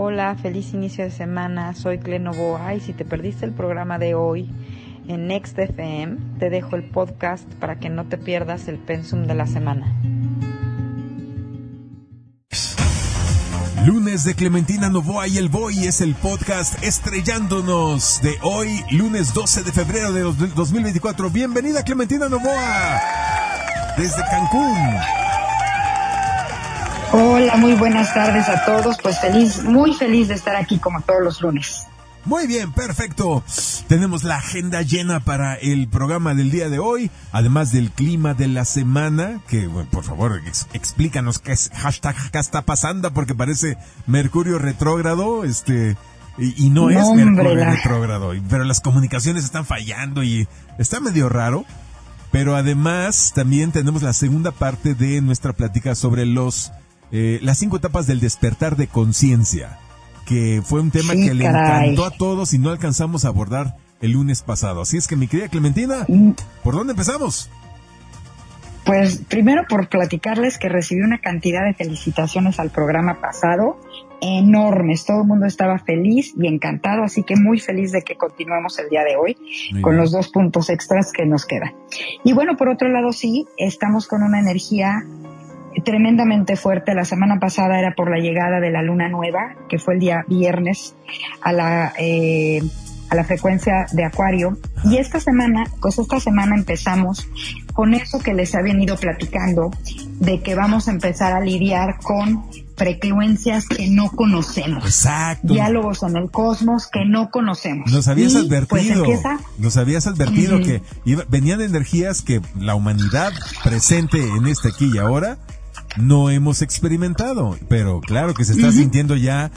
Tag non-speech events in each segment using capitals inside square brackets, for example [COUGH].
Hola, feliz inicio de semana. Soy Clenovoa y si te perdiste el programa de hoy en Next FM, te dejo el podcast para que no te pierdas el pensum de la semana. Lunes de Clementina Novoa y el Boy es el podcast estrellándonos de hoy, lunes 12 de febrero de 2024. Bienvenida Clementina Novoa desde Cancún. Hola, muy buenas tardes a todos. Pues feliz, muy feliz de estar aquí como todos los lunes. Muy bien, perfecto. Tenemos la agenda llena para el programa del día de hoy, además del clima de la semana, que por favor explícanos qué es hashtag qué está pasando, porque parece Mercurio retrógrado, este, y, no, es Mercurio retrógrado, pero las comunicaciones están fallando y está medio raro. Pero además también tenemos la segunda parte de nuestra plática sobre los eh, las cinco etapas del despertar de conciencia, que fue un tema que le encantó a todos y no alcanzamos a abordar el lunes pasado. Así es que mi querida Clementina, mm. ¿por dónde empezamos? Pues primero por platicarles que recibí una cantidad de felicitaciones al programa pasado enormes. Todo el mundo estaba feliz y encantado, así que muy feliz de que continuemos el día de hoy con los dos puntos extras que nos quedan. Y bueno, por otro lado, sí, estamos con una energía tremendamente fuerte. La semana pasada era por la llegada de la luna nueva, que fue el día viernes, a la, eh, a la frecuencia de Acuario. Y esta semana, pues esta semana empezamos con eso que les había venido platicando, de que vamos a empezar a lidiar con frecuencias que no conocemos. Exacto. Diálogos en el cosmos que no conocemos. Nos habías pues, advertido, nos habías advertido que venían energías que la humanidad presente en este aquí y ahora no hemos experimentado. Pero claro que se está sintiendo ya.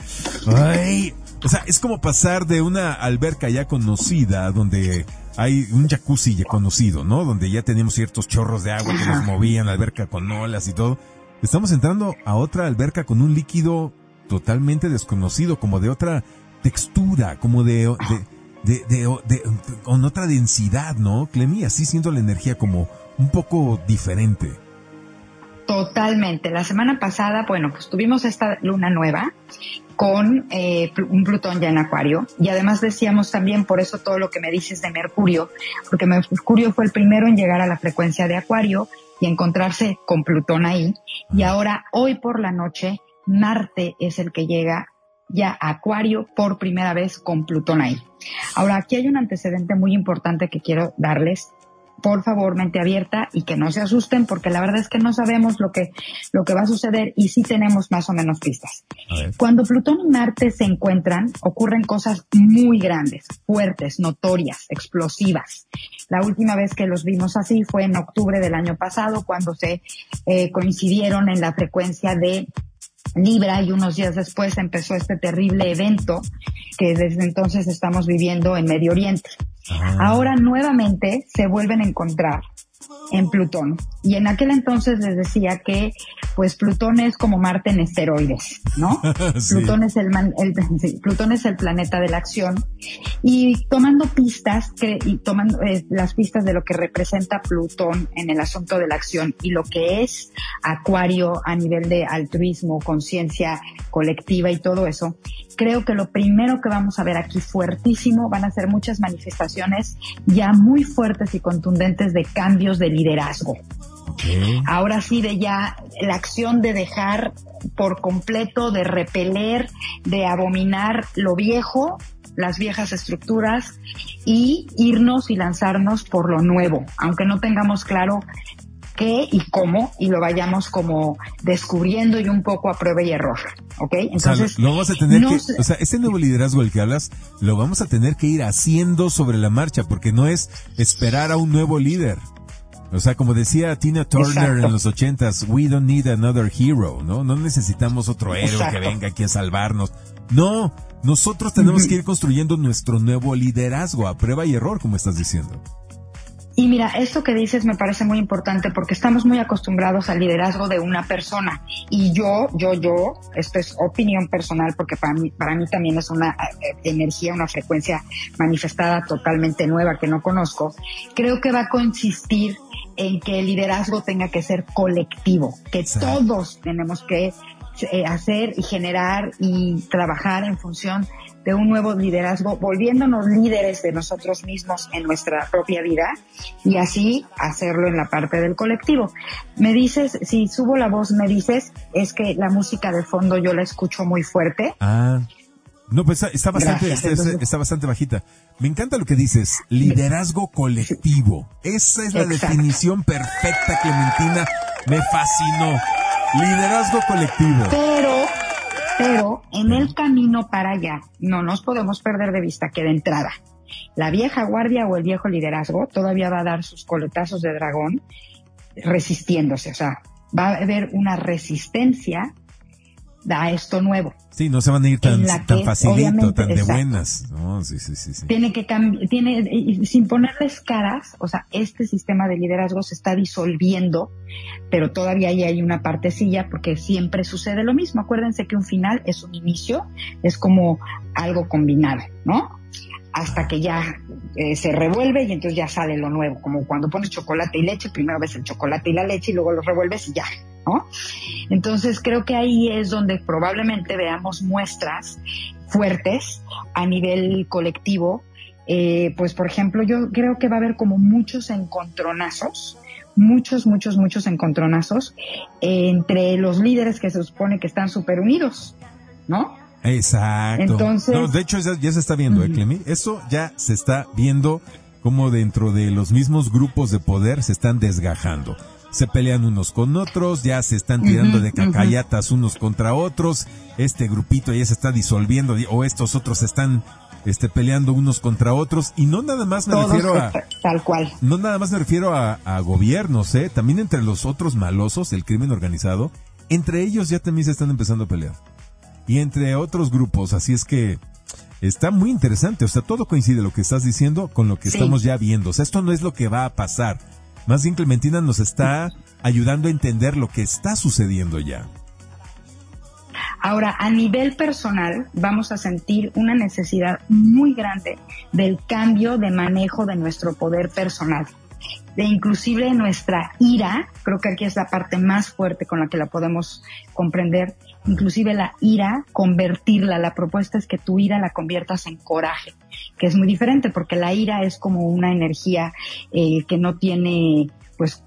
Ay, o sea, es como pasar de una alberca ya conocida, donde hay un jacuzzi ya conocido, ¿no? Donde ya teníamos ciertos chorros de agua que nos movían, la alberca con olas y todo. Estamos entrando a otra alberca con un líquido totalmente desconocido, como de otra textura, como de, de, de, de, con otra densidad, ¿no? Clemi, así siendo la energía como un poco diferente. Totalmente. La semana pasada, bueno, pues tuvimos esta luna nueva con eh, un Plutón ya en Acuario y además decíamos también por eso todo lo que me dices de Mercurio, porque Mercurio fue el primero en llegar a la frecuencia de Acuario y encontrarse con Plutón ahí y ahora hoy por la noche Marte es el que llega ya a Acuario por primera vez con Plutón ahí. Ahora aquí hay un antecedente muy importante que quiero darles por favor, mente abierta y que no se asusten porque la verdad es que no sabemos lo que, lo que va a suceder y sí tenemos más o menos pistas. Cuando Plutón y Marte se encuentran, ocurren cosas muy grandes, fuertes, notorias, explosivas. La última vez que los vimos así fue en octubre del año pasado cuando se eh, coincidieron en la frecuencia de Libra y unos días después empezó este terrible evento que desde entonces estamos viviendo en Medio Oriente. Ah. Ahora nuevamente se vuelven a encontrar en Plutón. Y en aquel entonces les decía que, pues Plutón es como Marte en esteroides, ¿no? [LAUGHS] Plutón es el, Plutón es el planeta de la acción. Y tomando pistas, que, y tomando eh, las pistas de lo que representa Plutón en el asunto de la acción y lo que es Acuario a nivel de altruismo, conciencia colectiva y todo eso, creo que lo primero que vamos a ver aquí fuertísimo van a ser muchas manifestaciones ya muy fuertes y contundentes de cambios de liderazgo. Ahora sí de ya la acción de dejar por completo, de repeler, de abominar lo viejo, las viejas estructuras y irnos y lanzarnos por lo nuevo, aunque no tengamos claro qué y cómo y lo vayamos como descubriendo y un poco a prueba y error, ¿ok? Entonces, lo vamos a tener que, o sea, este nuevo liderazgo del que hablas, lo vamos a tener que ir haciendo sobre la marcha porque no es esperar a un nuevo líder. O sea, como decía Tina Turner en los ochentas, we don't need another hero, ¿no? No necesitamos otro héroe que venga aquí a salvarnos. No, nosotros tenemos que ir construyendo nuestro nuevo liderazgo a prueba y error, como estás diciendo. Y mira, esto que dices me parece muy importante porque estamos muy acostumbrados al liderazgo de una persona. Y yo, yo, yo, esto es opinión personal porque para mí, para mí también es una eh, energía, una frecuencia manifestada totalmente nueva que no conozco. Creo que va a consistir en que el liderazgo tenga que ser colectivo, que todos tenemos que eh, hacer y generar y trabajar en función de un nuevo liderazgo, volviéndonos líderes de nosotros mismos en nuestra propia vida y así hacerlo en la parte del colectivo. Me dices, si subo la voz, me dices, es que la música de fondo yo la escucho muy fuerte. Ah. No, pues está, bastante, está, bastante bajita. Me encanta lo que dices, liderazgo colectivo. Esa es la definición perfecta, Clementina. Me fascinó. Liderazgo colectivo. Pero pero en el camino para allá no nos podemos perder de vista que de entrada la vieja guardia o el viejo liderazgo todavía va a dar sus coletazos de dragón resistiéndose, o sea, va a haber una resistencia a esto nuevo. Sí, no se van a ir tan, tan facilito, tan de buenas. sí, sí, sí, Tiene que cambiar, tiene, sin ponerles caras, o sea, este sistema de liderazgo se está disolviendo, pero todavía ahí hay una partecilla porque siempre sucede lo mismo. Acuérdense que un final es un inicio, es como algo combinado, ¿no? hasta que ya eh, se revuelve y entonces ya sale lo nuevo, como cuando pones chocolate y leche, primero ves el chocolate y la leche y luego los revuelves y ya, ¿no? Entonces creo que ahí es donde probablemente veamos muestras fuertes a nivel colectivo. Eh, pues por ejemplo, yo creo que va a haber como muchos encontronazos, muchos, muchos, muchos encontronazos entre los líderes que se supone que están súper unidos, ¿no? Exacto. Entonces, de hecho ya, se está viendo, ¿eh, Clemi? Eso ya se está viendo como dentro de los mismos grupos de poder se están desgajando. Se pelean unos con otros, ya se están tirando de cacayatas unos contra otros, este grupito ya se está disolviendo, o estos otros están este, peleando unos contra otros, y no nada más me refiero a... Tal cual. No nada más me refiero a, a gobiernos, ¿eh? También entre los otros malosos, el crimen organizado, entre ellos ya también se están empezando a pelear y entre otros grupos. Así es que está muy interesante. O sea, todo coincide lo que estás diciendo con lo que estamos ya viendo. O sea, esto no es lo que va a pasar. Más bien Clementina nos está ayudando a entender lo que está sucediendo ya. Ahora, a nivel personal, vamos a sentir una necesidad muy grande del cambio de manejo de nuestro poder personal de inclusive nuestra ira, creo que aquí es la parte más fuerte con la que la podemos comprender, inclusive la ira, convertirla, la propuesta es que tu ira la conviertas en coraje, que es muy diferente porque la ira es como una energía eh, que no tiene pues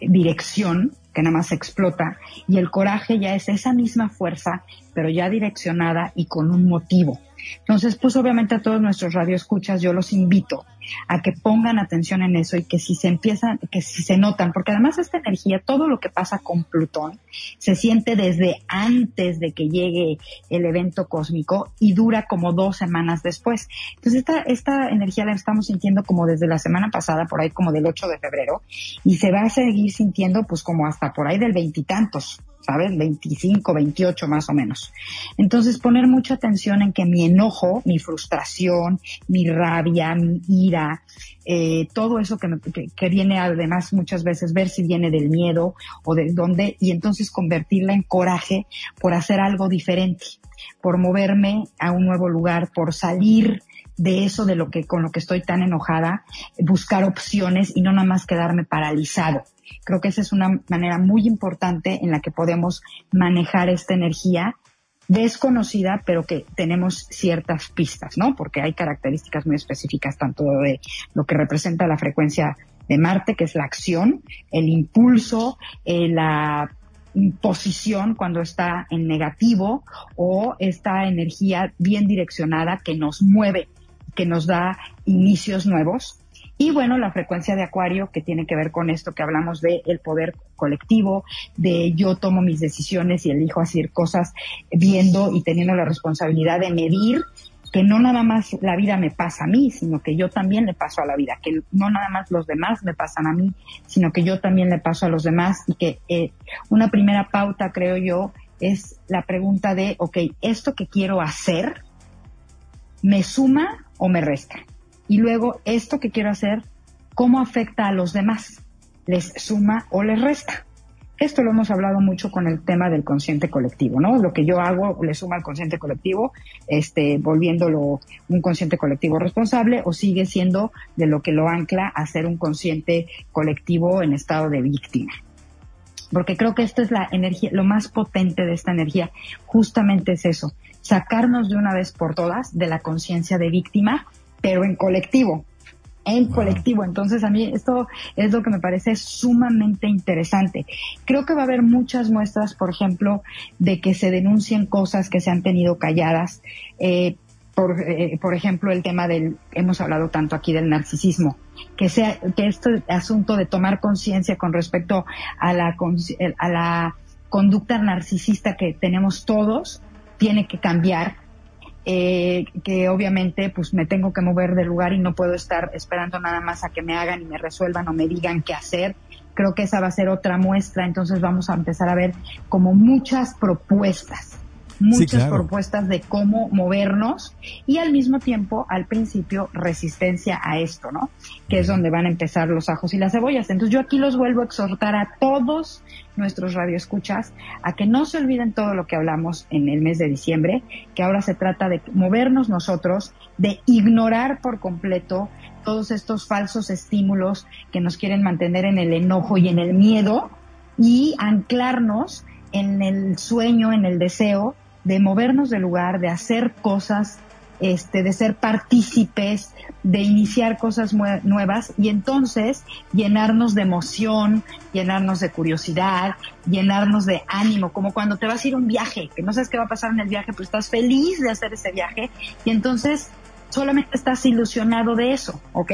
dirección, que nada más explota, y el coraje ya es esa misma fuerza, pero ya direccionada y con un motivo. Entonces, pues obviamente a todos nuestros radioescuchas yo los invito a que pongan atención en eso y que si se empiezan, que si se notan, porque además esta energía, todo lo que pasa con Plutón, se siente desde antes de que llegue el evento cósmico y dura como dos semanas después. Entonces esta, esta energía la estamos sintiendo como desde la semana pasada, por ahí como del 8 de febrero, y se va a seguir sintiendo pues como hasta por ahí del veintitantos. ¿sabes? 25, 28 más o menos. Entonces poner mucha atención en que mi enojo, mi frustración, mi rabia, mi ira, eh, todo eso que, que, viene además muchas veces ver si viene del miedo o de dónde y entonces convertirla en coraje por hacer algo diferente, por moverme a un nuevo lugar, por salir de eso de lo que con lo que estoy tan enojada, buscar opciones y no nada más quedarme paralizado. Creo que esa es una manera muy importante en la que podemos manejar esta energía desconocida, pero que tenemos ciertas pistas, ¿no? Porque hay características muy específicas tanto de lo que representa la frecuencia de Marte, que es la acción, el impulso, eh, la imposición cuando está en negativo o esta energía bien direccionada que nos mueve, que nos da inicios nuevos y bueno, la frecuencia de acuario que tiene que ver con esto que hablamos de el poder colectivo, de yo tomo mis decisiones y elijo hacer cosas viendo y teniendo la responsabilidad de medir que no nada más la vida me pasa a mí, sino que yo también le paso a la vida, que no nada más los demás me pasan a mí, sino que yo también le paso a los demás y que eh, una primera pauta, creo yo, es la pregunta de, ok, ¿esto que quiero hacer me suma o me resta? Y luego, esto que quiero hacer, ¿cómo afecta a los demás? ¿Les suma o les resta? Esto lo hemos hablado mucho con el tema del consciente colectivo, ¿no? Lo que yo hago le suma al consciente colectivo, este, volviéndolo un consciente colectivo responsable o sigue siendo de lo que lo ancla a ser un consciente colectivo en estado de víctima. porque creo que esto es la energía, lo más potente de esta energía, justamente es eso, sacarnos de una vez por todas de la conciencia de víctima, pero en colectivo, en colectivo. Entonces a mí esto es lo que me parece sumamente interesante. Creo que va a haber muchas muestras, por ejemplo, de que se denuncien cosas que se han tenido calladas. Eh, por, eh, por ejemplo, el tema del, hemos hablado tanto aquí del narcisismo, que sea, que este asunto de tomar conciencia con respecto a la, a la conducta narcisista que tenemos todos, tiene que cambiar eh, que obviamente pues me tengo que mover del lugar y no puedo estar esperando nada más a que me hagan y me resuelvan o me digan qué hacer. Creo que esa va a ser otra muestra, entonces vamos a empezar a ver como muchas propuestas muchas propuestas de cómo movernos y al mismo tiempo, al principio, resistencia a esto, ¿no? Que es donde van a empezar los ajos y las cebollas. Entonces yo aquí los vuelvo a exhortar a todos nuestros radioescuchas a que no se olviden todo lo que hablamos en el mes de diciembre, que ahora se trata de movernos nosotros, de ignorar por completo todos estos falsos estímulos que nos quieren mantener en el enojo y en el miedo y anclarnos en el sueño, en el deseo de movernos del lugar, de hacer cosas, este, de ser partícipes, de iniciar cosas nuevas y entonces llenarnos de emoción, llenarnos de curiosidad, llenarnos de ánimo, como cuando te vas a ir a un viaje, que no sabes qué va a pasar en el viaje, pero estás feliz de hacer ese viaje y entonces solamente estás ilusionado de eso, ¿ok?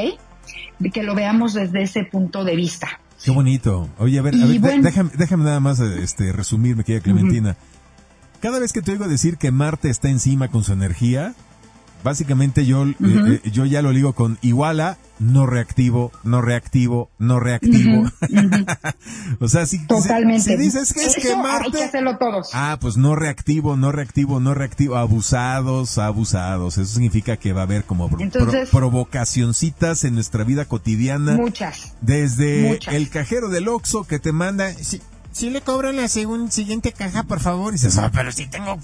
De que lo veamos desde ese punto de vista. Qué bonito. Oye, a ver, déjame, déjame, nada más este, resumir, me querida Clementina. Cada vez que te oigo decir que Marte está encima con su energía, básicamente yo, eh, eh, yo ya lo ligo con igual a no reactivo, no reactivo, no reactivo. [LAUGHS] o sea, si, Totalmente. dices que es que Marte... Hay que hacerlo todos. Ah, pues no reactivo, no reactivo, no reactivo, abusados, abusados. Eso significa que va a haber como provocacioncitas en nuestra vida cotidiana. Muchas. Desde el cajero del Oxxo que te manda... Si le cobran la siguiente caja, por favor. Y dices, ah, pero si tengo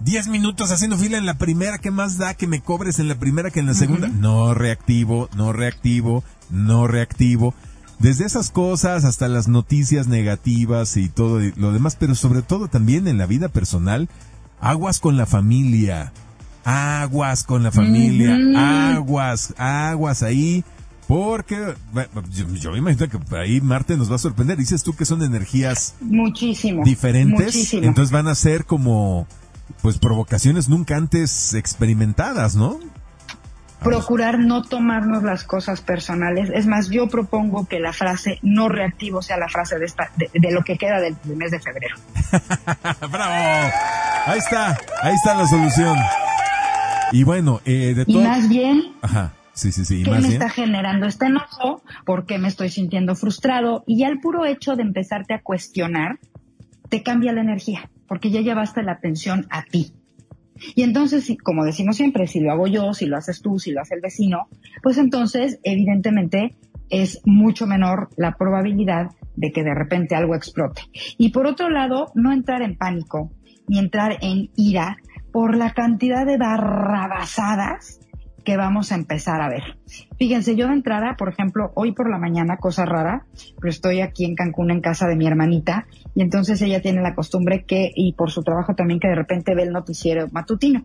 10 minutos haciendo fila en la primera, ¿qué más da que me cobres en la primera que en la segunda? No reactivo, no reactivo, no reactivo. Desde esas cosas hasta las noticias negativas y todo lo demás, pero sobre todo también en la vida personal, aguas con la familia, aguas con la familia, aguas, aguas ahí porque yo, me imagino que ahí Marte nos va a sorprender. Dices tú que son energías muchísimo diferentes, entonces van a ser como pues provocaciones nunca antes experimentadas, ¿no? Procurar no tomarnos las cosas personales. Es más, yo propongo que la frase no reactivo sea la frase de, esta, de, lo que queda del, mes de febrero. [LAUGHS] ¡Bravo! Ahí está, ahí está la solución. Y bueno, eh, de todo... Y más bien, Ajá Sí, sí, sí. ¿Qué me está generando este enojo? ¿Por qué me estoy sintiendo frustrado? Y ya el puro hecho de empezarte a cuestionar te cambia la energía, porque ya llevaste la atención a ti. Y entonces, como decimos siempre, si lo hago yo, si lo haces tú, si lo hace el vecino, pues entonces, evidentemente, es mucho menor la probabilidad de que de repente algo explote. Y por otro lado, no entrar en pánico, ni entrar en ira por la cantidad de barrabasadas que vamos a empezar a ver. Fíjense, yo de entrada, por ejemplo, hoy por la mañana, cosa rara, pero estoy aquí en Cancún en casa de mi hermanita y entonces ella tiene la costumbre que, y por su trabajo también, que de repente ve el noticiero matutino.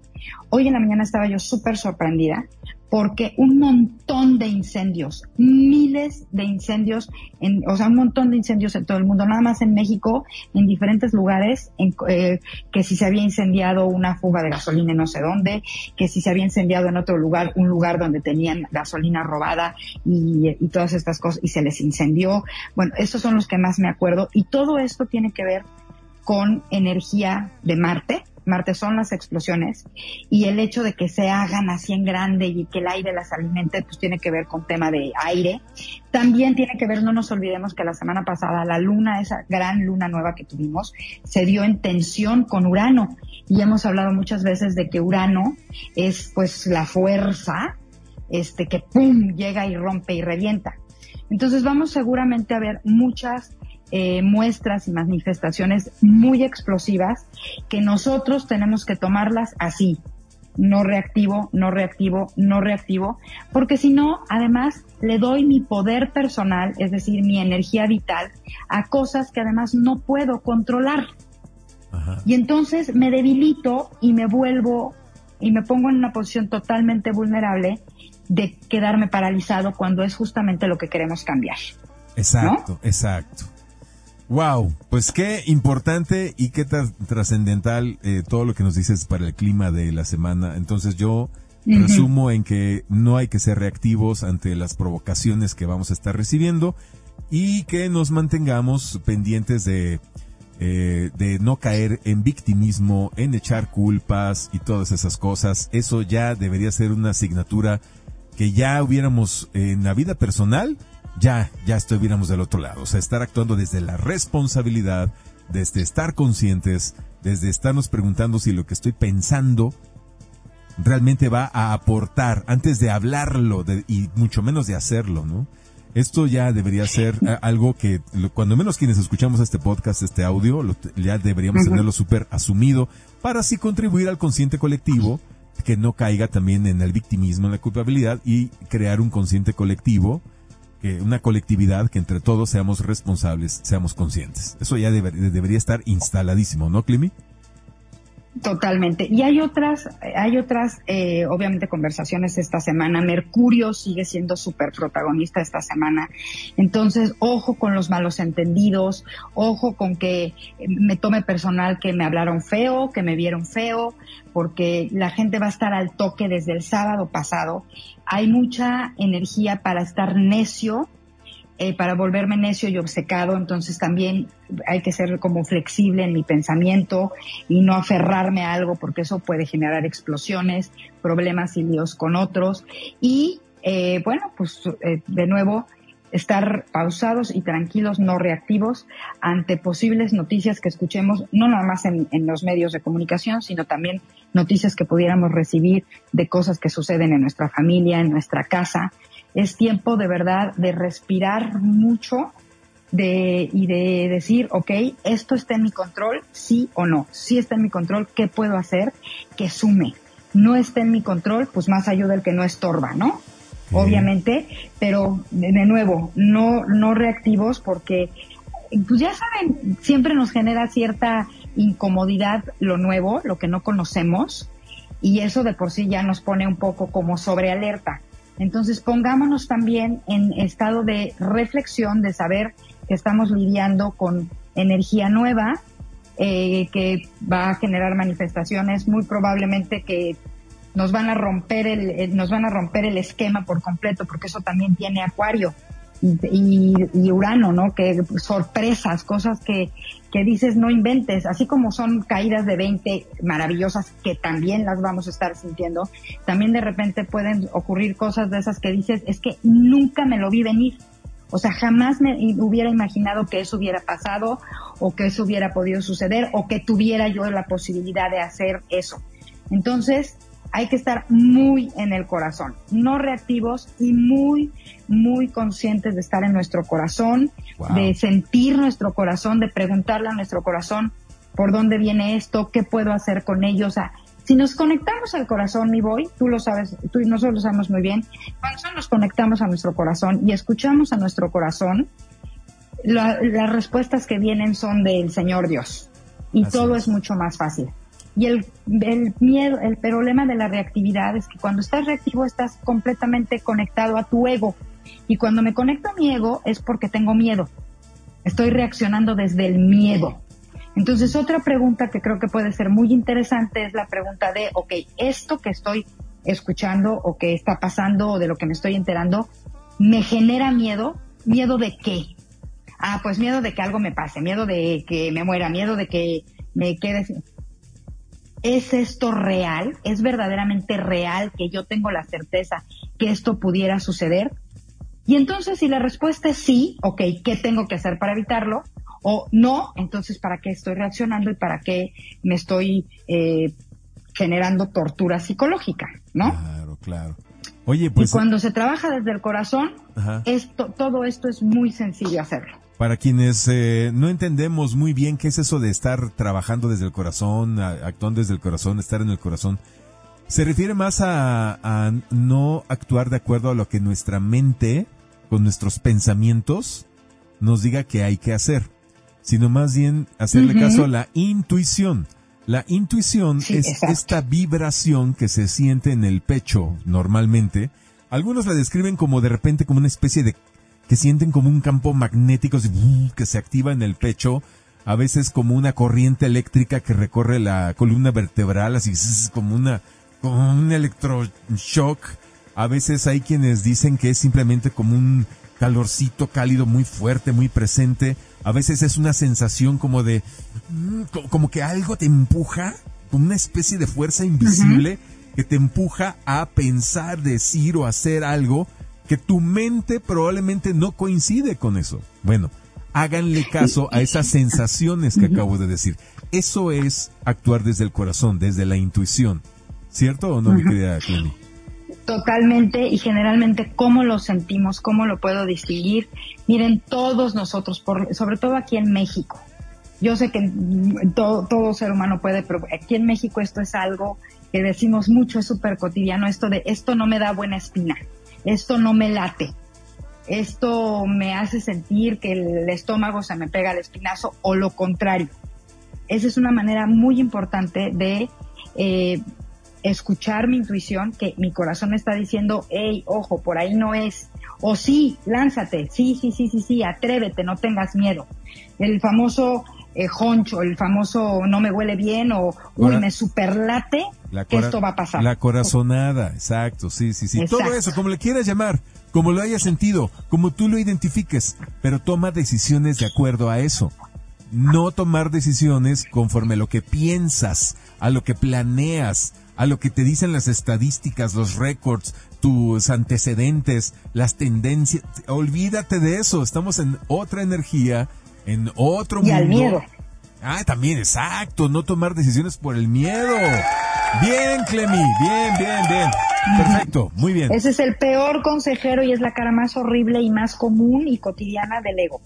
Hoy en la mañana estaba yo súper sorprendida porque un montón de incendios, miles de incendios, en, o sea, un montón de incendios en todo el mundo, nada más en México, en diferentes lugares, en, eh, que si se había incendiado una fuga de gasolina en no sé dónde, que si se había incendiado en otro lugar, un lugar donde tenían gasolina robada y, y todas estas cosas, y se les incendió. Bueno, esos son los que más me acuerdo, y todo esto tiene que ver con energía de Marte, Marte son las explosiones y el hecho de que se hagan así en grande y que el aire las alimente, pues tiene que ver con tema de aire. También tiene que ver, no nos olvidemos que la semana pasada la luna, esa gran luna nueva que tuvimos, se dio en tensión con Urano y hemos hablado muchas veces de que Urano es pues la fuerza este que pum llega y rompe y revienta. Entonces vamos seguramente a ver muchas eh, muestras y manifestaciones muy explosivas que nosotros tenemos que tomarlas así, no reactivo, no reactivo, no reactivo, porque si no, además le doy mi poder personal, es decir, mi energía vital, a cosas que además no puedo controlar. Y entonces me debilito y me vuelvo y me pongo en una posición totalmente vulnerable de quedarme paralizado cuando es justamente lo que queremos cambiar. Exacto, exacto. Wow, pues qué importante y qué trascendental eh, todo lo que nos dices para el clima de la semana. Entonces yo resumo en que no hay que ser reactivos ante las provocaciones que vamos a estar recibiendo y que nos mantengamos pendientes de, eh, de no caer en victimismo, en echar culpas y todas esas cosas. Eso ya debería ser una asignatura que ya hubiéramos en la vida personal ya, ya estuviéramos del otro lado. O sea, estar actuando desde la responsabilidad, desde estar conscientes, desde estarnos preguntando si lo que estoy pensando realmente va a aportar antes de hablarlo y mucho menos de hacerlo, ¿no? Esto ya debería ser algo que, cuando menos quienes escuchamos este podcast, este audio, ya deberíamos tenerlo súper asumido para así contribuir al consciente colectivo, que no caiga también en el victimismo, en la culpabilidad y crear un consciente colectivo una colectividad que entre todos seamos responsables, seamos conscientes. Eso ya debería estar instaladísimo, ¿no, Climi? Totalmente. Y hay otras, hay otras, eh, obviamente, conversaciones esta semana. Mercurio sigue siendo súper protagonista esta semana. Entonces, ojo con los malos entendidos, ojo con que me tome personal que me hablaron feo, que me vieron feo, porque la gente va a estar al toque desde el sábado pasado. Hay mucha energía para estar necio, eh, para volverme necio y obcecado, entonces también hay que ser como flexible en mi pensamiento y no aferrarme a algo porque eso puede generar explosiones, problemas y líos con otros. Y eh, bueno, pues eh, de nuevo, estar pausados y tranquilos, no reactivos ante posibles noticias que escuchemos, no nada más en, en, los medios de comunicación, sino también noticias que pudiéramos recibir de cosas que suceden en nuestra familia, en nuestra casa es tiempo de verdad de respirar mucho de, y de decir, ok, esto está en mi control, sí o no. Si está en mi control, ¿qué puedo hacer que sume? No está en mi control, pues más ayuda el que no estorba, ¿no? Obviamente, pero de nuevo, no, no reactivos porque, pues ya saben, siempre nos genera cierta incomodidad lo nuevo, lo que no conocemos, y eso de por sí ya nos pone un poco como sobre alerta. Entonces pongámonos también en estado de reflexión, de saber que estamos lidiando con energía nueva, eh, que va a generar manifestaciones. Muy probablemente que nos van a romper el, nos van a romper el esquema por completo, porque eso también tiene Acuario y, y, Urano, ¿no? Que sorpresas, cosas que, que dices no inventes, así como son caídas de 20 maravillosas que también las vamos a estar sintiendo, también de repente pueden ocurrir cosas de esas que dices, es que nunca me lo vi venir. O sea, jamás me hubiera imaginado que eso hubiera pasado o que eso hubiera podido suceder o que tuviera yo la posibilidad de hacer eso. Entonces, hay que estar muy en el corazón, no reactivos y muy, muy conscientes de estar en nuestro corazón, de sentir nuestro corazón, de preguntarle a nuestro corazón por dónde viene esto, qué puedo hacer con ello. O sea, si nos conectamos al corazón, mi boy, tú lo sabes, tú y nosotros lo sabemos muy bien, cuando nos conectamos a nuestro corazón y escuchamos a nuestro corazón, las respuestas que vienen son del Señor Dios y todo es mucho más fácil. Y el, miedo, el problema de la reactividad es que cuando estás reactivo estás completamente conectado a tu ego. Y cuando me conecto a mi ego es porque tengo miedo. Estoy reaccionando desde el miedo. Entonces, otra pregunta que creo que puede ser muy interesante es la pregunta de, ok, esto que estoy escuchando o que está pasando o de lo que me estoy enterando, ¿me genera miedo? ¿Miedo de qué? Ah, pues miedo de que algo me pase, miedo de que me muera, miedo de que me quede ¿Es esto real? ¿Es verdaderamente real que yo tengo la certeza que esto pudiera suceder? Y entonces si la respuesta es sí, ok, ¿qué tengo que hacer para evitarlo? O no, entonces ¿para qué estoy reaccionando y para qué me estoy eh, generando tortura psicológica? ¿No? Claro, claro. Oye, pues. Y cuando se trabaja desde el corazón, esto, todo esto es muy sencillo hacerlo. Para quienes eh, no entendemos muy bien qué es eso de estar trabajando desde el corazón, actuando desde el corazón, estar en el corazón, Se refiere más a, no actuar de acuerdo a lo que nuestra mente, con nuestros pensamientos, nos diga que hay que hacer, sino más bien hacerle caso a la intuición. La intuición es esta vibración que se siente en el pecho normalmente. Algunos la describen como de repente como una especie de que sienten como un campo magnético que se activa en el pecho, a veces como una corriente eléctrica que recorre la columna vertebral, así como una como un electroshock. A veces hay quienes dicen que es simplemente como un calorcito cálido muy fuerte, muy presente. A veces es una sensación como de, mm, como que algo te empuja, como una especie de fuerza invisible que te empuja a pensar, decir o hacer algo que tu mente probablemente no coincide con eso. Bueno, háganle caso a esas sensaciones que acabo de decir. Eso es actuar desde el corazón, desde la intuición. ¿Cierto o no, mi querida Clemi? Totalmente y generalmente cómo lo sentimos, cómo lo puedo distinguir. Miren, todos nosotros, por, sobre todo aquí en México, yo sé que todo, todo ser humano puede, pero aquí en México esto es algo que decimos mucho, es súper cotidiano, esto de esto no me da buena espina, esto no me late, esto me hace sentir que el estómago se me pega al espinazo o lo contrario. Esa es una manera muy importante de eh, escuchar mi intuición, que mi corazón está diciendo, hey, ojo, por ahí no es. O sí, lánzate, sí, sí, sí, sí, sí, atrévete, no tengas miedo. El famoso eh, honcho, el famoso no me huele bien o uy, me superlate que esto va a pasar. La corazonada, exacto, sí, sí, sí. Todo eso, como le quieras llamar, como lo hayas sentido, como tú lo identifiques, pero toma decisiones de acuerdo a eso. No tomar decisiones conforme a lo que piensas, a lo que planeas, a lo que te dicen las estadísticas, los récords, tus antecedentes, las tendencias. Olvídate de eso, estamos en otra energía, en otro mundo. Y al miedo. Ah, también, exacto, no tomar decisiones por el miedo. Bien, Clemi, bien, bien, bien. Perfecto, muy bien. Ese es el peor consejero y es la cara más horrible y más común y cotidiana del ego.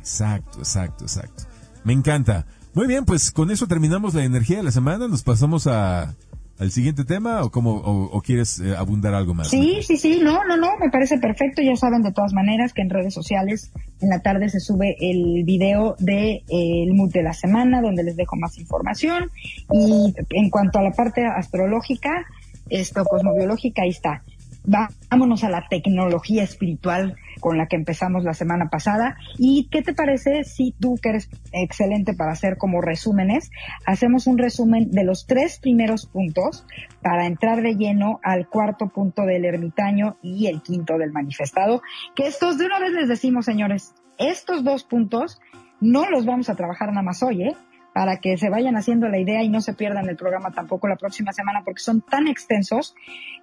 Exacto, exacto, exacto. Me encanta. Muy bien, pues con eso terminamos la energía de la semana. Nos pasamos a al siguiente tema o cómo o, quieres eh, abundar algo más? Sí, sí, sí, no, no, no, me parece perfecto. Ya saben de todas maneras que en redes sociales en la tarde se sube el video de eh, mood de la semana donde les dejo más información y en cuanto a la parte astrológica, esto cosmobiológica ahí está vámonos a la tecnología espiritual con la que empezamos la semana pasada. ¿Y qué te parece si tú, que eres excelente para hacer como resúmenes, hacemos un resumen de los tres primeros puntos para entrar de lleno al cuarto punto del ermitaño y el quinto del manifestado? Que estos, de una vez les decimos, señores, estos dos puntos no los vamos a trabajar nada más hoy, ¿eh? para que se vayan haciendo la idea y no se pierdan el programa tampoco la próxima semana porque son tan extensos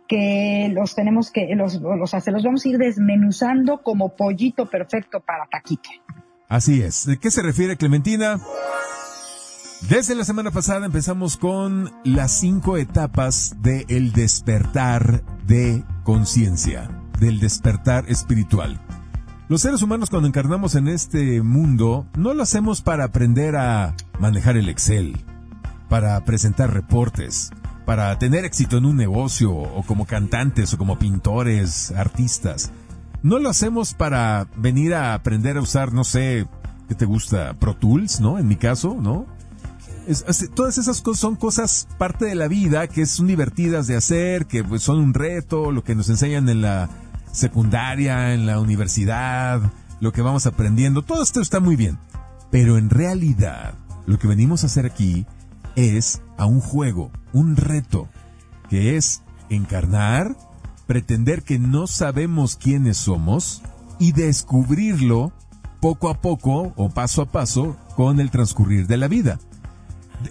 que los tenemos que, los, los, los vamos a ir desmenuzando como pollito perfecto para taquito. Así es. ¿De qué se refiere Clementina? Desde la semana pasada empezamos con las cinco etapas del despertar de conciencia, del despertar espiritual. Los seres humanos cuando encarnamos en este mundo no lo hacemos para aprender a manejar el Excel, para presentar reportes, para tener éxito en un negocio o como cantantes o como pintores, artistas. No lo hacemos para venir a aprender a usar, no sé, ¿qué te gusta? Pro Tools, ¿no? En mi caso, ¿no? todas esas cosas son cosas parte de la vida que son divertidas de hacer, que pues, son un reto, lo que nos enseñan en la secundaria, en la universidad, lo que vamos aprendiendo, todo esto está muy bien. Pero en realidad, lo que venimos a hacer aquí es a un juego, un reto, que es encarnar, pretender que no sabemos quiénes somos y descubrirlo poco a poco o paso a paso con el transcurrir de la vida.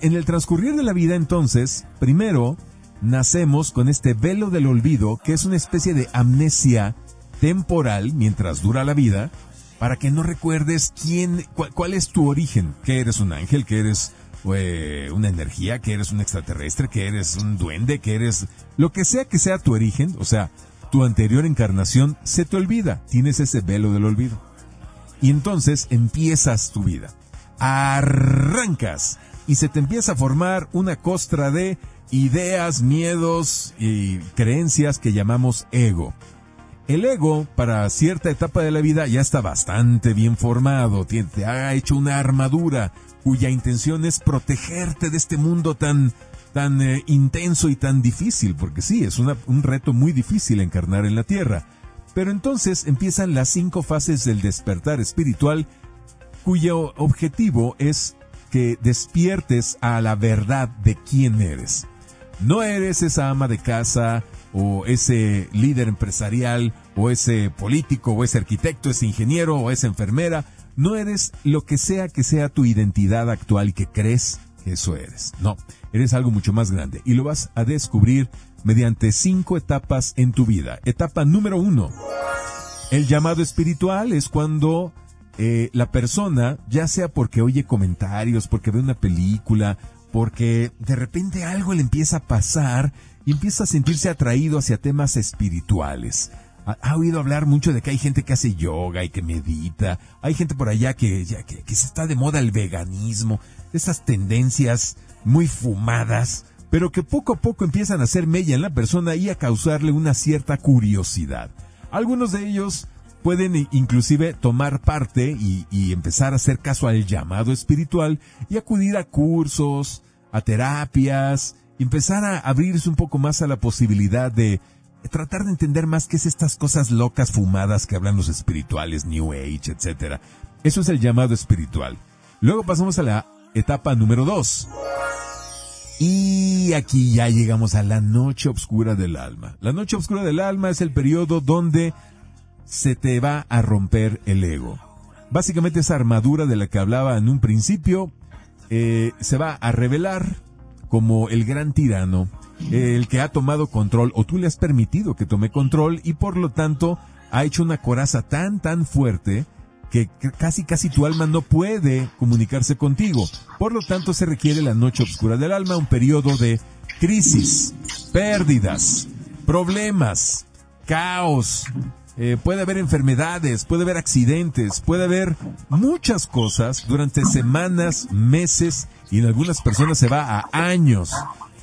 En el transcurrir de la vida entonces, primero nacemos con este velo del olvido, que es una especie de amnesia temporal mientras dura la vida, para que no recuerdes quién, cuál, es tu origen, que eres un ángel, que eres una energía, que eres un extraterrestre, que eres un duende, que eres lo que sea que sea tu origen, o sea, tu anterior encarnación, se te olvida, tienes ese velo del olvido. Y entonces empiezas tu vida. Arrancas y se te empieza a formar una costra de ideas, miedos y creencias que llamamos ego. El ego, para cierta etapa de la vida, ya está bastante bien formado, te ha hecho una armadura cuya intención es protegerte de este mundo tan, tan eh, intenso y tan difícil, porque sí, es un reto muy difícil encarnar en la Tierra. Pero entonces empiezan las cinco fases del despertar espiritual, cuyo objetivo es que despiertes a la verdad de quién eres. No eres esa ama de casa o ese líder empresarial o ese político o ese arquitecto, ese ingeniero o esa enfermera. No eres lo que sea que sea tu identidad actual que crees que eso eres. No, eres algo mucho más grande y lo vas a descubrir mediante cinco etapas en tu vida. Etapa número uno. El llamado espiritual es cuando eh, la persona, ya sea porque oye comentarios, porque ve una película, porque de repente algo le empieza a pasar y empieza a sentirse atraído hacia temas espirituales. Ha, oído hablar mucho de que hay gente que hace yoga y que medita. Hay gente por allá que, ya, que, que se está de moda el veganismo. Esas tendencias muy fumadas, pero que poco a poco empiezan a hacer mella en la persona y a causarle una cierta curiosidad. Algunos de ellos pueden inclusive tomar parte y, empezar a hacer caso al llamado espiritual y acudir a cursos, a terapias, empezar a abrirse un poco más a la posibilidad de tratar de entender más qué es estas cosas locas fumadas que hablan los espirituales, New Age, etc. Eso es el llamado espiritual. Luego pasamos a la etapa número dos. Y aquí ya llegamos a la noche oscura del alma. La noche oscura del alma es el periodo donde se te va a romper el ego. Básicamente esa armadura de la que hablaba en un principio eh, se va a revelar como el gran tirano, el que ha tomado control o tú le has permitido que tome control y por lo tanto ha hecho una coraza tan tan fuerte que casi casi tu alma no puede comunicarse contigo. Por lo tanto se requiere la noche oscura del alma, un periodo de crisis, pérdidas, problemas, caos, eh, puede haber enfermedades, puede haber accidentes, puede haber muchas cosas durante semanas, meses y en algunas personas se va a años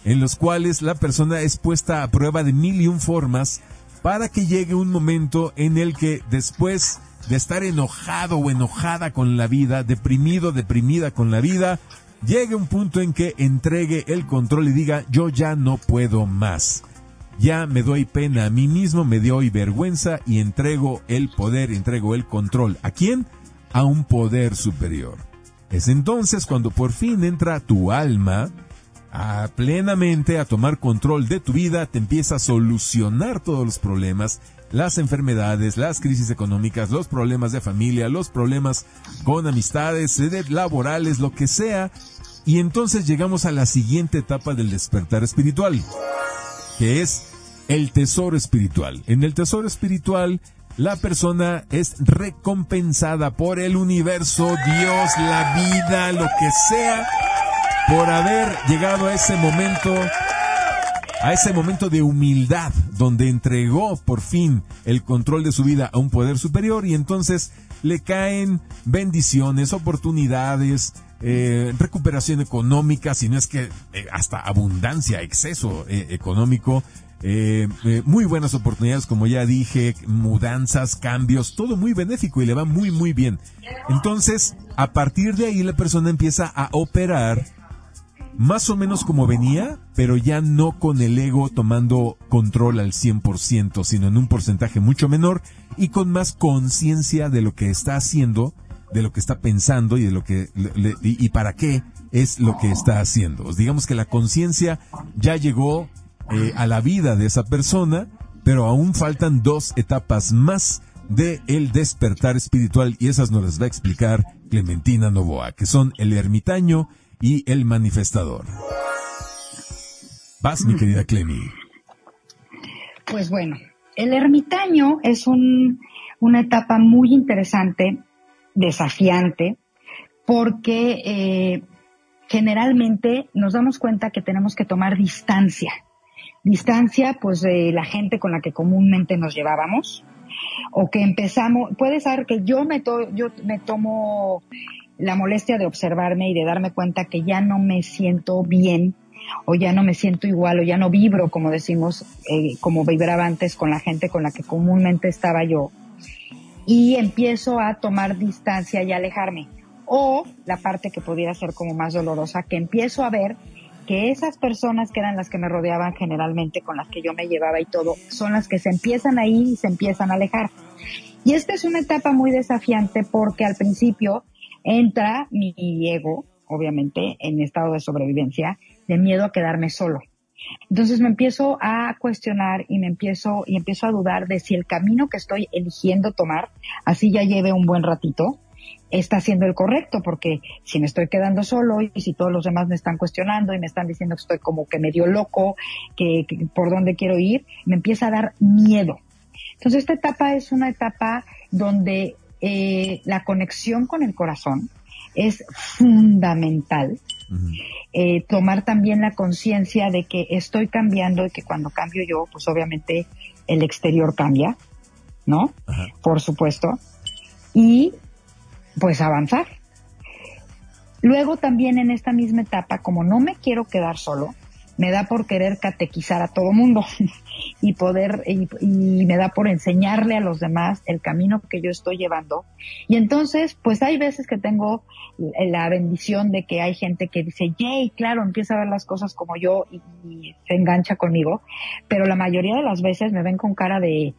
en los cuales la persona es puesta a prueba de mil y un formas para que llegue un momento en el que después de estar enojado o enojada con la vida, deprimido, deprimida con la vida, llegue un punto en que entregue el control y diga yo ya no puedo más ya me doy pena a mí mismo, me doy vergüenza y entrego el poder, entrego el control. ¿A quién? A un poder superior. Es entonces cuando por fin entra tu alma a plenamente a tomar control de tu vida, te empieza a solucionar todos los problemas, las enfermedades, las crisis económicas, los problemas de familia, los problemas con amistades, laborales, lo que sea. Y entonces llegamos a la siguiente etapa del despertar espiritual, que es el tesoro espiritual. En el tesoro espiritual, la persona es recompensada por el universo, Dios, la vida, lo que sea, por haber llegado a ese momento, a ese momento de humildad, donde entregó por fin el control de su vida a un poder superior y entonces le caen bendiciones, oportunidades, eh, recuperación económica, si no es que eh, hasta abundancia, exceso eh, económico, eh, eh, muy buenas oportunidades, como ya dije, mudanzas, cambios, todo muy benéfico y le va muy, muy bien. Entonces, a partir de ahí la persona empieza a operar más o menos como venía, pero ya no con el ego tomando control al 100%, sino en un porcentaje mucho menor y con más conciencia de lo que está haciendo, de lo que está pensando y de lo que y, y, para qué es lo que está haciendo. Digamos que la conciencia ya llegó eh, a la vida de esa persona, pero aún faltan dos etapas más de el despertar espiritual y esas nos las va a explicar Clementina Novoa, que son el ermitaño y el manifestador. Vas, mi querida Clemi. Pues bueno, el ermitaño es un, una etapa muy interesante, desafiante, porque eh, generalmente nos damos cuenta que tenemos que tomar distancia distancia pues de la gente con la que comúnmente nos llevábamos o que empezamos, puede ser que yo me, yo me tomo la molestia de observarme y de darme cuenta que ya no me siento bien o ya no me siento igual o ya no vibro, como decimos, eh, como vibraba antes con la gente con la que comúnmente estaba yo. Y empiezo a tomar distancia y alejarme. O la parte que pudiera ser como más dolorosa, que empiezo a ver que esas personas que eran las que me rodeaban generalmente, con las que yo me llevaba y todo, son las que se empiezan a ir y se empiezan a alejar. Y esta es una etapa muy desafiante porque al principio entra mi ego, obviamente, en estado de sobrevivencia, de miedo a quedarme solo. Entonces me empiezo a cuestionar y me empiezo y empiezo a dudar de si el camino que estoy eligiendo tomar, así ya lleve un buen ratito, está siendo el correcto, porque si me estoy quedando solo y si todos los demás me están cuestionando y me están diciendo que estoy como que medio loco, que, por dónde quiero ir, me empieza a dar miedo. Entonces esta etapa es una etapa donde eh, la conexión con el corazón es fundamental. Eh, tomar también la conciencia de que estoy cambiando y que cuando cambio yo, pues obviamente el exterior cambia, ¿no? Por supuesto. Y pues avanzar. Luego también en esta misma etapa, como no me quiero quedar solo, me da por querer catequizar a todo mundo [LAUGHS] y poder, y, me da por enseñarle a los demás el camino que yo estoy llevando. Y entonces, pues hay veces que tengo la bendición de que hay gente que dice, yay, claro, empieza a ver las cosas como yo y, se engancha conmigo, pero la mayoría de las veces me ven con cara de,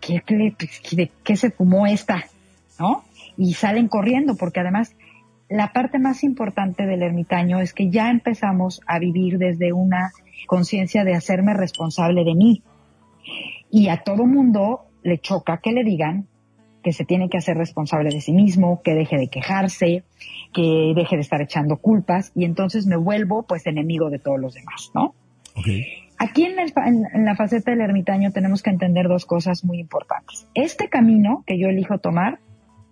¿qué, de, ¿qué se fumó esta? ¿No? y salen corriendo, porque además la parte más importante del ermitaño es que ya empezamos a vivir desde una conciencia de hacerme responsable de mí. Y a todo mundo le choca que le digan que se tiene que hacer responsable de sí mismo, que deje de quejarse, que deje de estar echando culpas y entonces me vuelvo pues enemigo de todos los demás, ¿no? Aquí en, en, la faceta del ermitaño tenemos que entender dos cosas muy importantes. Este camino que yo elijo tomar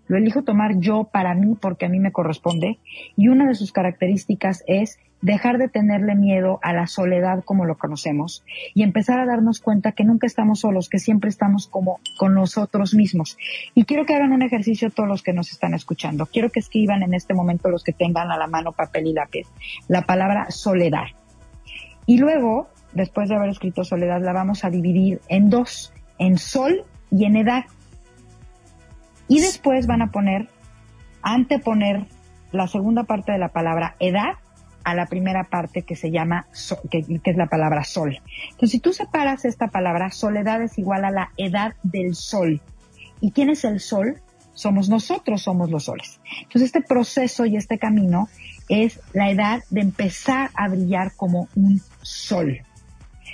lo elijo tomar yo para mí porque a mí me corresponde y una de sus características es dejar de tenerle miedo a la soledad como lo conocemos y empezar a darnos cuenta que nunca estamos solos, que siempre estamos como con nosotros mismos. Y quiero que hagan un ejercicio todos los que nos están escuchando. Quiero que escriban en este momento los que tengan a la mano papel y lápiz la palabra soledad. Y luego, después de haber escrito soledad, la vamos a dividir en dos, en sol y en edad. Y después van a poner, anteponer la segunda parte de la palabra edad a la primera parte que se llama, que, es la palabra sol. Entonces, si tú separas esta palabra, soledad es igual a la edad del sol. ¿Y quién es el sol? Somos nosotros, somos los soles. Entonces, este proceso y este camino es la edad de empezar a brillar como un sol.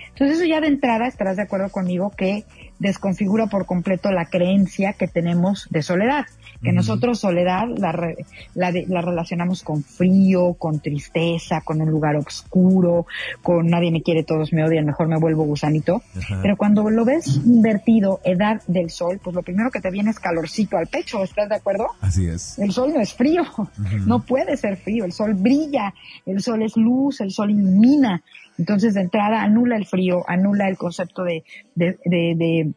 Entonces, eso ya de entrada estarás de acuerdo conmigo que desconfigura por completo la creencia que tenemos de soledad, que nosotros soledad la, la, relacionamos con frío, con tristeza, con un lugar oscuro, con nadie me quiere, todos me odian, mejor me vuelvo gusanito. Pero cuando lo ves invertido, edad del sol, pues lo primero que te viene es calorcito al pecho, ¿estás de acuerdo? Así es. El sol no es frío, no puede ser frío, el sol brilla, el sol es luz, el sol ilumina. Entonces, de entrada, anula el frío, anula el concepto de, de, de,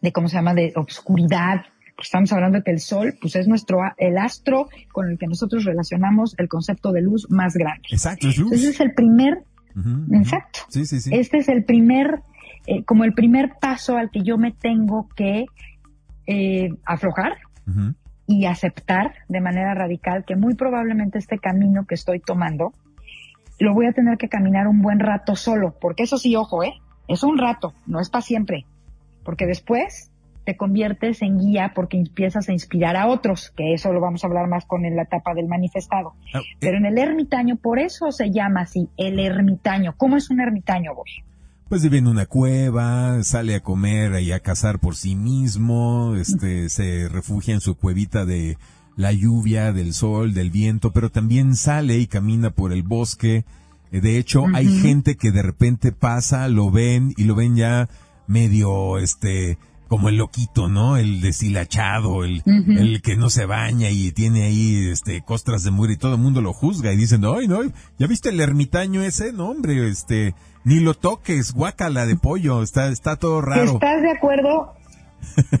de, ¿cómo se llama?, de obscuridad. Estamos hablando de que el sol, pues es nuestro, el astro con el que nosotros relacionamos el concepto de luz más grande. Exacto, es luz. Entonces, es el primer, exacto. Sí, sí, sí. Este es el primer, eh, como el primer paso al que yo me tengo que eh, aflojar y aceptar de manera radical que muy probablemente este camino que estoy tomando lo voy a tener que caminar un buen rato solo, porque eso sí, ojo, ¿eh? Es un rato, no es para siempre, porque después te conviertes en guía porque empiezas a inspirar a otros, que eso lo vamos a hablar más con la etapa del manifestado. Ah, eh. Pero en el ermitaño, por eso se llama así, el ermitaño. ¿Cómo es un ermitaño, vos? Pues vive en una cueva, sale a comer y a cazar por sí mismo, este, se refugia en su cuevita de, la lluvia, del sol, del viento, pero también sale y camina por el bosque. Eh, de hecho, hay gente que de repente pasa, lo ven y lo ven ya medio, este, como el loquito, ¿no? El deshilachado, el, el que no se baña y tiene ahí, este, costras de mugre y todo el mundo lo juzga y dicen, ay, no, ¿ya viste el ermitaño ese? No, hombre, este, ni lo toques, guácala de pollo, está, está todo raro. ¿Estás de acuerdo?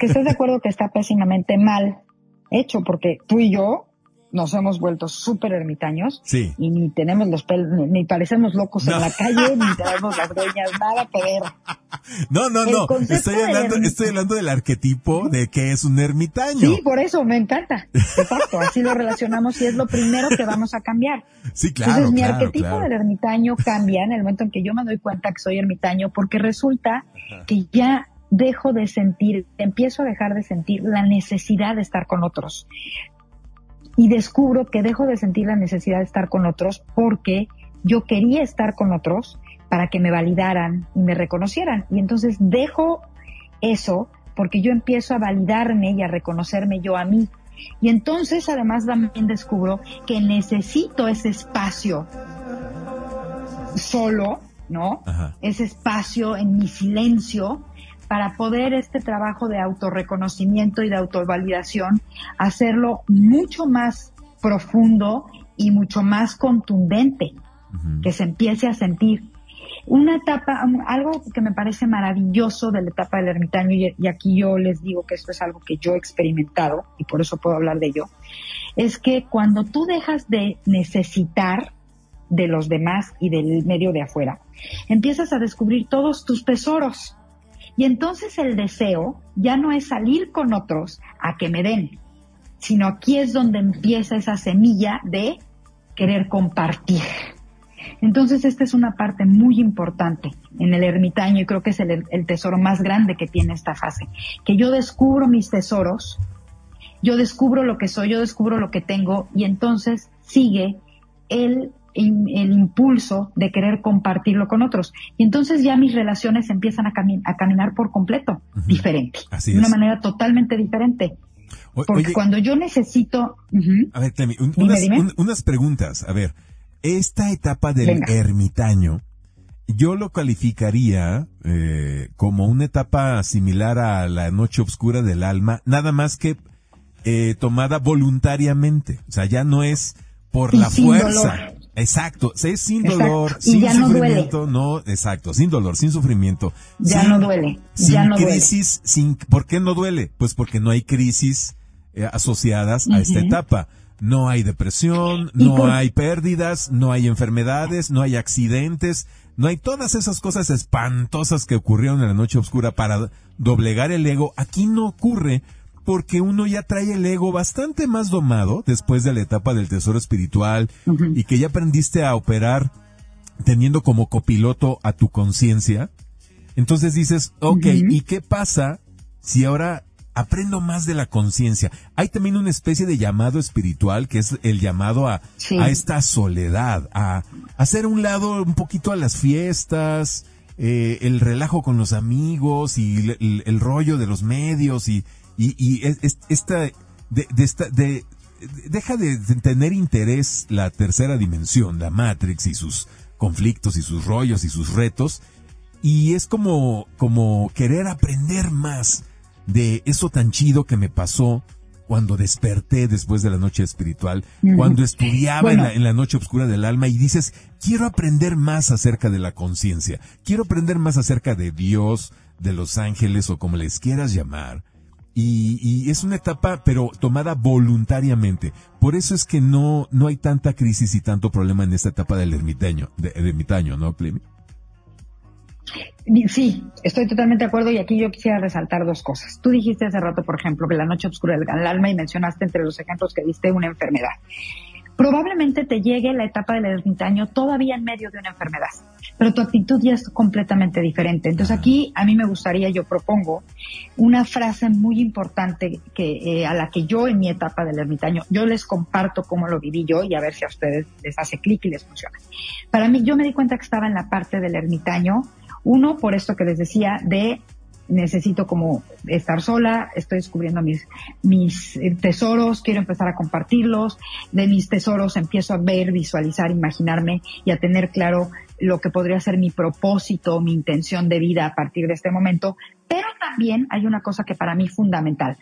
Que estás de acuerdo que está pésimamente mal hecho, porque tú y yo nos hemos vuelto súper ermitaños Sí. y ni tenemos los pelos, ni, parecemos locos en la calle, ni tenemos las greñas, nada que ver. [LAUGHS] No, no, El no. Estoy hablando, ermi- estoy hablando del arquetipo de que es un ermitaño. Sí, por eso me encanta. Exacto, así lo relacionamos y es lo primero que vamos a cambiar. [LAUGHS] Sí, claro, Entonces mi claro, arquetipo claro. del ermitaño cambia en el momento en que yo me doy cuenta que soy ermitaño porque resulta que ya dejo de sentir, empiezo a dejar de sentir la necesidad de estar con otros. Y descubro que dejo de sentir la necesidad de estar con otros porque yo quería estar con otros para que me validaran y me reconocieran. Y entonces dejo eso porque yo empiezo a validarme y a reconocerme yo a mí. Y entonces además también descubro que necesito ese espacio solo, ¿no? Ajá. Ese espacio en mi silencio para poder este trabajo de autorreconocimiento y de autovalidación hacerlo mucho más profundo y mucho más contundente, que se empiece a sentir. Una etapa, um, algo que me parece maravilloso de la etapa del ermitaño, y, y aquí yo les digo que esto es algo que yo he experimentado y por eso puedo hablar de ello, es que cuando tú dejas de necesitar de los demás y del medio de afuera, empiezas a descubrir todos tus tesoros. Y entonces el deseo ya no es salir con otros a que me den, sino aquí es donde empieza esa semilla de querer compartir. Entonces esta es una parte muy importante en el ermitaño y creo que es el, tesoro más grande que tiene esta fase, que yo descubro mis tesoros, yo descubro lo que soy, yo descubro lo que tengo y entonces sigue el, el impulso de querer compartirlo con otros. Y entonces ya mis relaciones empiezan a, cami- a caminar por completo, diferente, Así de una manera totalmente diferente. O- Porque oye, cuando yo necesito... a ver, Clemi, un- Dime, unas, dime. un- unas preguntas. A ver, esta etapa del Venga. ermitaño, yo lo calificaría eh, como una etapa similar a la noche oscura del alma, nada más que eh, tomada voluntariamente. O sea, ya no es por Y la fuerza. dolor. Exacto, es sin Exacto. dolor, Y sin no duele. sufrimiento, no, exacto, sin dolor, sin sufrimiento. Ya sin- no duele, sin ya no duele. crisis, sin, ¿por qué no duele? Pues porque no hay crisis eh, asociadas a esta etapa. No hay depresión, no por- hay pérdidas, no hay enfermedades, no hay accidentes, no hay todas esas cosas espantosas que ocurrieron en la noche oscura para doblegar el ego. Aquí no ocurre porque uno ya trae el ego bastante más domado después de la etapa del tesoro espiritual y que ya aprendiste a operar teniendo como copiloto a tu conciencia. Entonces dices, ok. ¿y qué pasa si ahora aprendo más de la conciencia? Hay también una especie de llamado espiritual que es el llamado a, Sí. a esta soledad, a hacer un lado un poquito a las fiestas, eh, el relajo con los amigos y el, rollo de los medios y, y, y es- es- esta, de, de esta, de, deja de de tener interés la tercera dimensión, la Matrix y sus conflictos y sus rollos y sus retos y es como, como querer aprender más de eso tan chido que me pasó cuando desperté después de la noche espiritual, cuando estudiaba Bueno. en, la, en la noche oscura del alma y dices, quiero aprender más acerca de la conciencia, quiero aprender más acerca de Dios, de los ángeles o como les quieras llamar. Y, y es una etapa, pero tomada voluntariamente. Por eso es que no, no hay tanta crisis y tanto problema en esta etapa del ermitaño, de, ermitaño, ¿no, Clemi? Sí, estoy totalmente de acuerdo y aquí yo quisiera resaltar dos cosas. Tú dijiste hace rato, por ejemplo, que la noche oscura del alma y mencionaste entre los ejemplos que diste una enfermedad. Probablemente te llegue la etapa del ermitaño todavía en medio de una enfermedad, pero tu actitud ya es completamente diferente. Entonces aquí a mí me gustaría, yo propongo una frase muy importante que eh, a la que yo en mi etapa del ermitaño, yo les comparto cómo lo viví yo y a ver si a ustedes les hace clic y les funciona. Para mí, yo me di cuenta que estaba en la parte del ermitaño uno, por esto que les decía, de necesito como estar sola, estoy descubriendo mis, mis eh, tesoros, quiero empezar a compartirlos, de mis tesoros empiezo a ver, visualizar, imaginarme y a tener claro lo que podría ser mi propósito, mi intención de vida a partir de este momento, pero también hay una cosa que para mí es fundamental.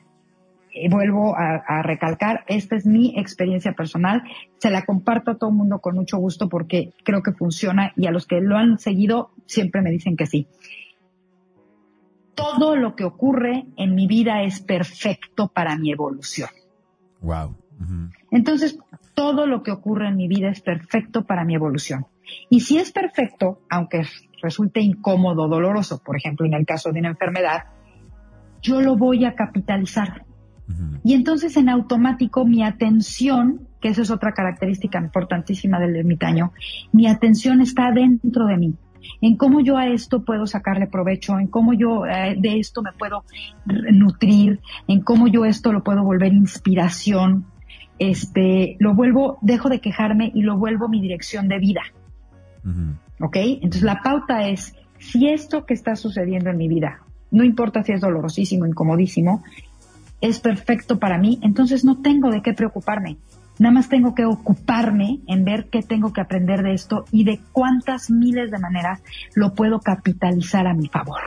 Eh, vuelvo a, a recalcar, esta es mi experiencia personal, se la comparto a todo el mundo con mucho gusto porque creo que funciona y a los que lo han seguido siempre me dicen que sí. Todo lo que ocurre en mi vida es perfecto para mi evolución. Wow. Entonces, todo lo que ocurre en mi vida es perfecto para mi evolución. Y si es perfecto, aunque resulte incómodo, doloroso, por ejemplo, en el caso de una enfermedad, yo lo voy a capitalizar. Y entonces en automático mi atención, que esa es otra característica importantísima del ermitaño, mi atención está dentro de mí, en cómo yo a esto puedo sacarle provecho, en cómo yo eh, de esto me puedo nutrir, en cómo yo esto lo puedo volver inspiración, este, lo vuelvo, dejo de quejarme y lo vuelvo mi dirección de vida. ¿Ok? Entonces la pauta es, si esto que está sucediendo en mi vida, no importa si es dolorosísimo, incomodísimo, es perfecto para mí, entonces no tengo de qué preocuparme. Nada más tengo que ocuparme en ver qué tengo que aprender de esto y de cuántas miles de maneras lo puedo capitalizar a mi favor.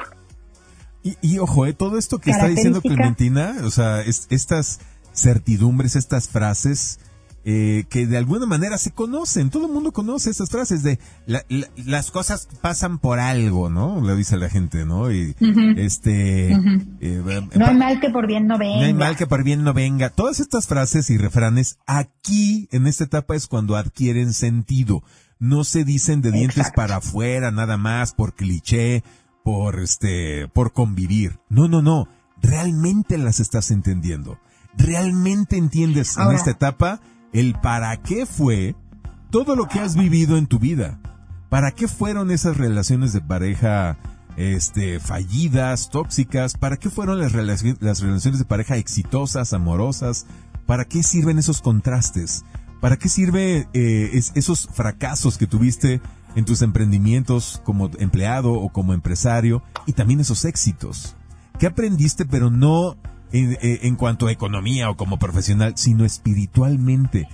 Y, ojo, eh, todo esto que está diciendo Clementina, o sea, estas certidumbres, estas frases, eh, que de alguna manera se conocen, todo el mundo conoce esas frases de las cosas pasan por algo, ¿no? Lo dice la gente, ¿no? Y este eh, no hay mal que por bien no venga. No hay mal que por bien no venga. Todas estas frases y refranes aquí en esta etapa es cuando adquieren sentido. No se dicen de dientes para afuera nada más por cliché, por este, por convivir. No, no, no. Realmente las estás entendiendo. Realmente entiendes en esta etapa el para qué fue todo lo que has vivido en tu vida. ¿Para qué fueron esas relaciones de pareja este, fallidas, tóxicas? ¿Para qué fueron las, relaciones de pareja exitosas, amorosas? ¿Para qué sirven esos contrastes? ¿Para qué sirve eh, esos fracasos que tuviste en tus emprendimientos como empleado o como empresario y también esos éxitos? ¿Qué aprendiste pero no eh, en, cuanto a economía o como profesional, sino espiritualmente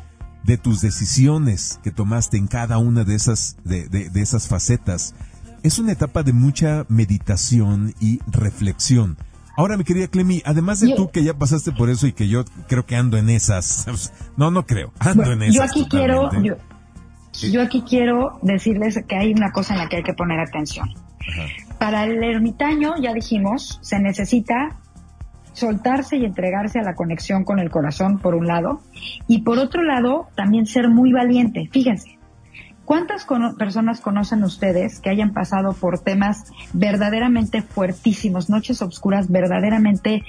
de tus decisiones que tomaste en cada una de esas, de, de, esas facetas. Es una etapa de mucha meditación y reflexión. Ahora, mi querida Clemi, además de tú que ya pasaste por eso y que yo creo que ando en esas, [LAUGHS] no, no creo, ando en esas. Yo aquí quiero, yo, aquí quiero decirles que hay una cosa en la que hay que poner atención. Para el ermitaño, ya dijimos, se necesita soltarse y entregarse a la conexión con el corazón, por un lado, y por otro lado, también ser muy valiente. Fíjense, ¿cuántas personas conocen ustedes que hayan pasado por temas verdaderamente fuertísimos, noches oscuras verdaderamente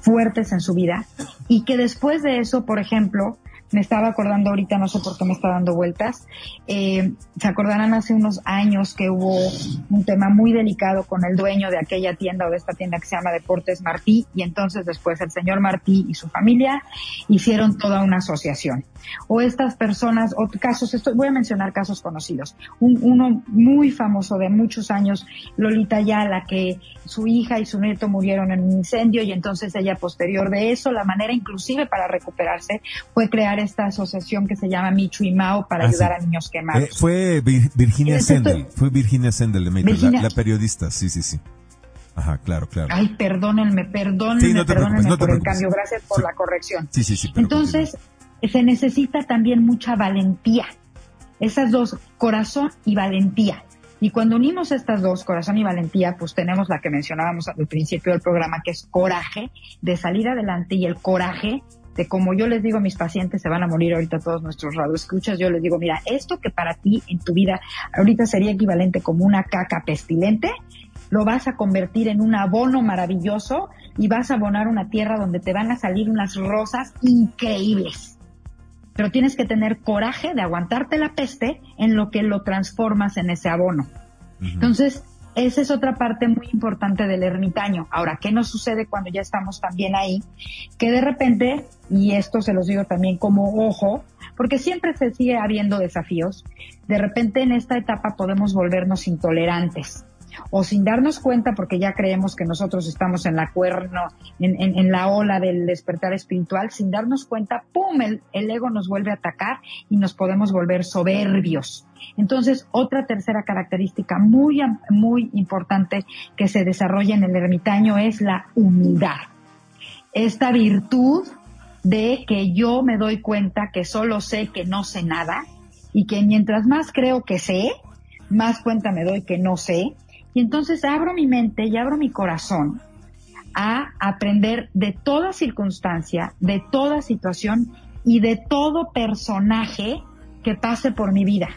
fuertes en su vida, y que después de eso, por ejemplo, me estaba acordando ahorita, no sé por qué me está dando vueltas, eh, se acordarán hace unos años que hubo un tema muy delicado con el dueño de aquella tienda o de esta tienda que se llama Deportes Martí y entonces después el señor Martí y su familia hicieron toda una asociación. O estas personas, o casos, esto, voy a mencionar casos conocidos. uno muy famoso de muchos años, Lolita Yala, que su hija y su nieto murieron en un incendio y entonces ella posterior de eso, la manera inclusive para recuperarse fue crear esta asociación que se llama Michu y Mao para ah, ayudar a niños quemados. Eh, fue Virginia Sendel, fue Virginia Sendel, la, periodista, sí, sí, sí. Ajá, claro, claro. Ay, perdónenme, perdónenme, perdónenme por el cambio, gracias por la corrección. Sí, sí, sí. Entonces, se necesita también mucha valentía. Esas dos, corazón y valentía. Y cuando unimos estas dos, corazón y valentía, pues tenemos la que mencionábamos al principio del programa, que es coraje de salir adelante y el coraje de como yo les digo a mis pacientes, se van a morir ahorita todos nuestros radioescuchas, yo les digo, mira, esto que para ti en tu vida ahorita sería equivalente como una caca pestilente, lo vas a convertir en un abono maravilloso y vas a abonar una tierra donde te van a salir unas rosas increíbles. Pero tienes que tener coraje de aguantarte la peste en lo que lo transformas en ese abono. Entonces, esa es otra parte muy importante del ermitaño. Ahora, ¿qué nos sucede cuando ya estamos también ahí? Que de repente, y esto se los digo también como ojo, porque siempre se sigue habiendo desafíos, de repente en esta etapa podemos volvernos intolerantes o sin darnos cuenta porque ya creemos que nosotros estamos en la cuerno, en, la ola del despertar espiritual, sin darnos cuenta, ¡pum!, el, ego nos vuelve a atacar y nos podemos volver soberbios. Entonces, otra tercera característica muy, muy importante que se desarrolla en el ermitaño es la humildad. Esta virtud de que yo me doy cuenta que solo sé que no sé nada y que mientras más creo que sé, más cuenta me doy que no sé y entonces abro mi mente y abro mi corazón a aprender de toda circunstancia, de toda situación y de todo personaje que pase por mi vida.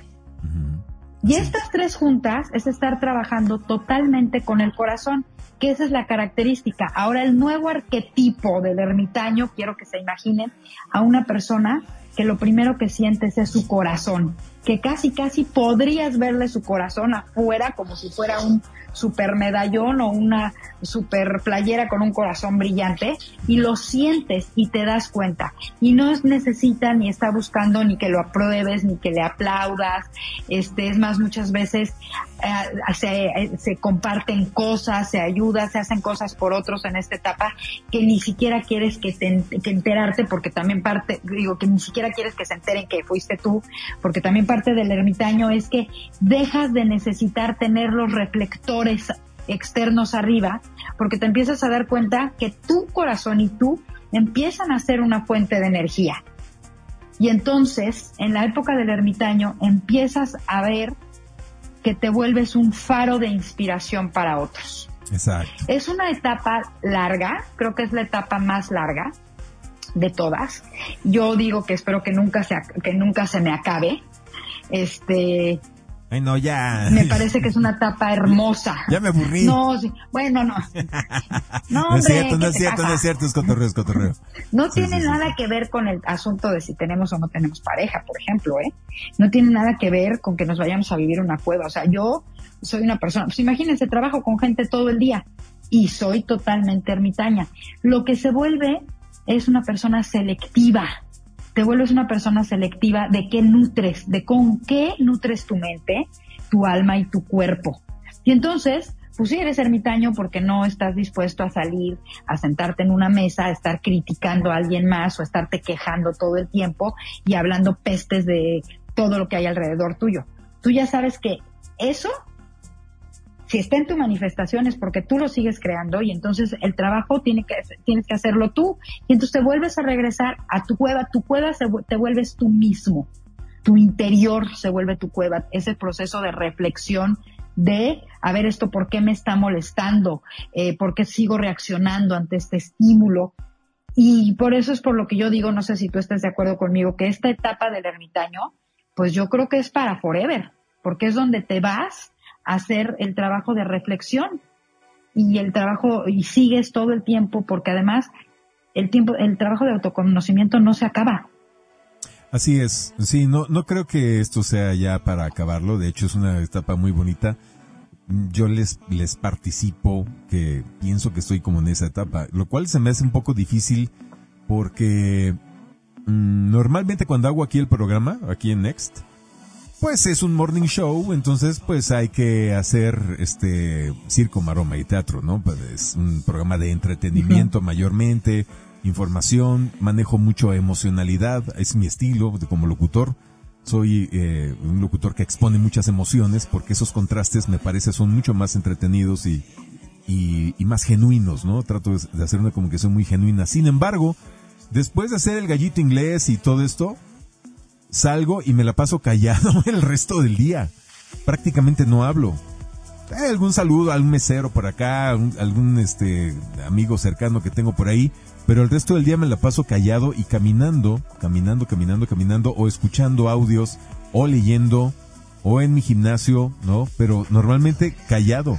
Y estas tres juntas es estar trabajando totalmente con el corazón, que esa es la característica. Ahora el nuevo arquetipo del ermitaño, quiero que se imaginen a una persona que lo primero que sientes es su corazón, que casi casi podrías verle su corazón afuera como si fuera un super medallón o una super playera con un corazón brillante y lo sientes y te das cuenta. Y no necesita ni está buscando ni que lo apruebes ni que le aplaudas. Este, es más, muchas veces eh, se, se, comparten cosas, se ayuda, se hacen cosas por otros en esta etapa que ni siquiera quieres que, te, enterarte porque también parte, digo, que ni siquiera quieres que se enteren que fuiste tú, porque también parte del ermitaño es que dejas de necesitar tener los reflectores externos arriba, porque te empiezas a dar cuenta que tu corazón y tú empiezan a ser una fuente de energía. Y entonces, en la época del ermitaño, empiezas a ver que te vuelves un faro de inspiración para otros. Exacto. Es una etapa larga, creo que es la etapa más larga de todas. Yo digo que espero que nunca se, que nunca se me acabe. Este, Ay, no, ya. Me parece que es una tapa hermosa. Ya me aburrí. No, sí. bueno, no. [LAUGHS] No, no es cierto, no es cierto, no es cierto, es cotorreo, es cotorreo. [LAUGHS] No tiene nada que ver con el asunto de si tenemos o no tenemos pareja, por ejemplo, ¿eh? No tiene nada que ver con que nos vayamos a vivir una cueva. O sea, yo soy una persona, pues imagínense, trabajo con gente todo el día y soy totalmente ermitaña. Lo que se vuelve es una persona selectiva te vuelves una persona selectiva de qué nutres, de con qué nutres tu mente, tu alma y tu cuerpo. Y entonces, pues sí eres ermitaño porque no estás dispuesto a salir, a sentarte en una mesa, a estar criticando a alguien más o a estarte quejando todo el tiempo y hablando pestes de todo lo que hay alrededor tuyo. Tú ya sabes que eso si está en tu manifestación es porque tú lo sigues creando y entonces el trabajo tiene que, tienes que hacerlo tú. Y entonces te vuelves a regresar a tu cueva, tu cueva se, te vuelves tú mismo, tu interior se vuelve tu cueva, ese proceso de reflexión de, a ver, esto por qué me está molestando, eh, por qué sigo reaccionando ante este estímulo. Y por eso es por lo que yo digo, no sé si tú estás de acuerdo conmigo, que esta etapa del ermitaño, pues yo creo que es para forever, porque es donde te vas hacer el trabajo de reflexión y el trabajo y sigues todo el tiempo porque además el tiempo el trabajo de autoconocimiento no se acaba. Así es. Sí, no no creo que esto sea ya para acabarlo, de hecho es una etapa muy bonita. Yo les les participo que pienso que estoy como en esa etapa, lo cual se me hace un poco difícil porque mm, normalmente cuando hago aquí el programa, aquí en Next, pues es un morning show, entonces pues hay que hacer este circo, maroma y teatro, ¿no? Pues es un programa de entretenimiento mayormente, información, manejo mucho emocionalidad, es mi estilo de como locutor. Soy eh, un locutor que expone muchas emociones porque esos contrastes me parece son mucho más entretenidos y, y, y más genuinos, ¿no? Trato de hacer una comunicación muy genuina. Sin embargo, después de hacer el gallito inglés y todo esto, salgo y me la paso callado [LAUGHS] el resto del día. Prácticamente no hablo. Hay algún saludo a algún mesero por acá, algún, este amigo cercano que tengo por ahí, pero el resto del día me la paso callado y caminando, caminando, caminando, caminando o escuchando audios o leyendo o en mi gimnasio, ¿no? Pero normalmente callado.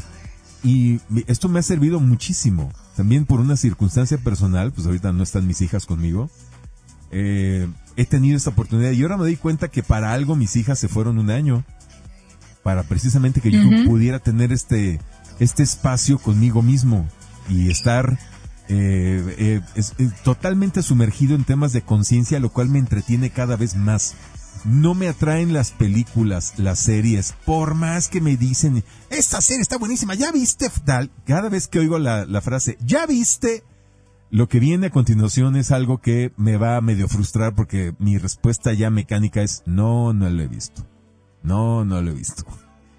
Y esto me ha servido muchísimo. También por una circunstancia personal, pues ahorita no están mis hijas conmigo. Eh, he tenido esta oportunidad y ahora me doy cuenta que para algo mis hijas se fueron un año. Para precisamente que yo pudiera tener este, este espacio conmigo mismo y estar eh, eh, totalmente sumergido en temas de conciencia, lo cual me entretiene cada vez más. No me atraen las películas, las series, por más que me dicen, esta serie está buenísima, ¿ya viste? Tal, cada vez que oigo la, la frase, ¿ya viste? Lo que viene a continuación es algo que me va a medio frustrar porque mi respuesta ya mecánica es no, no lo he visto. No, no lo he visto.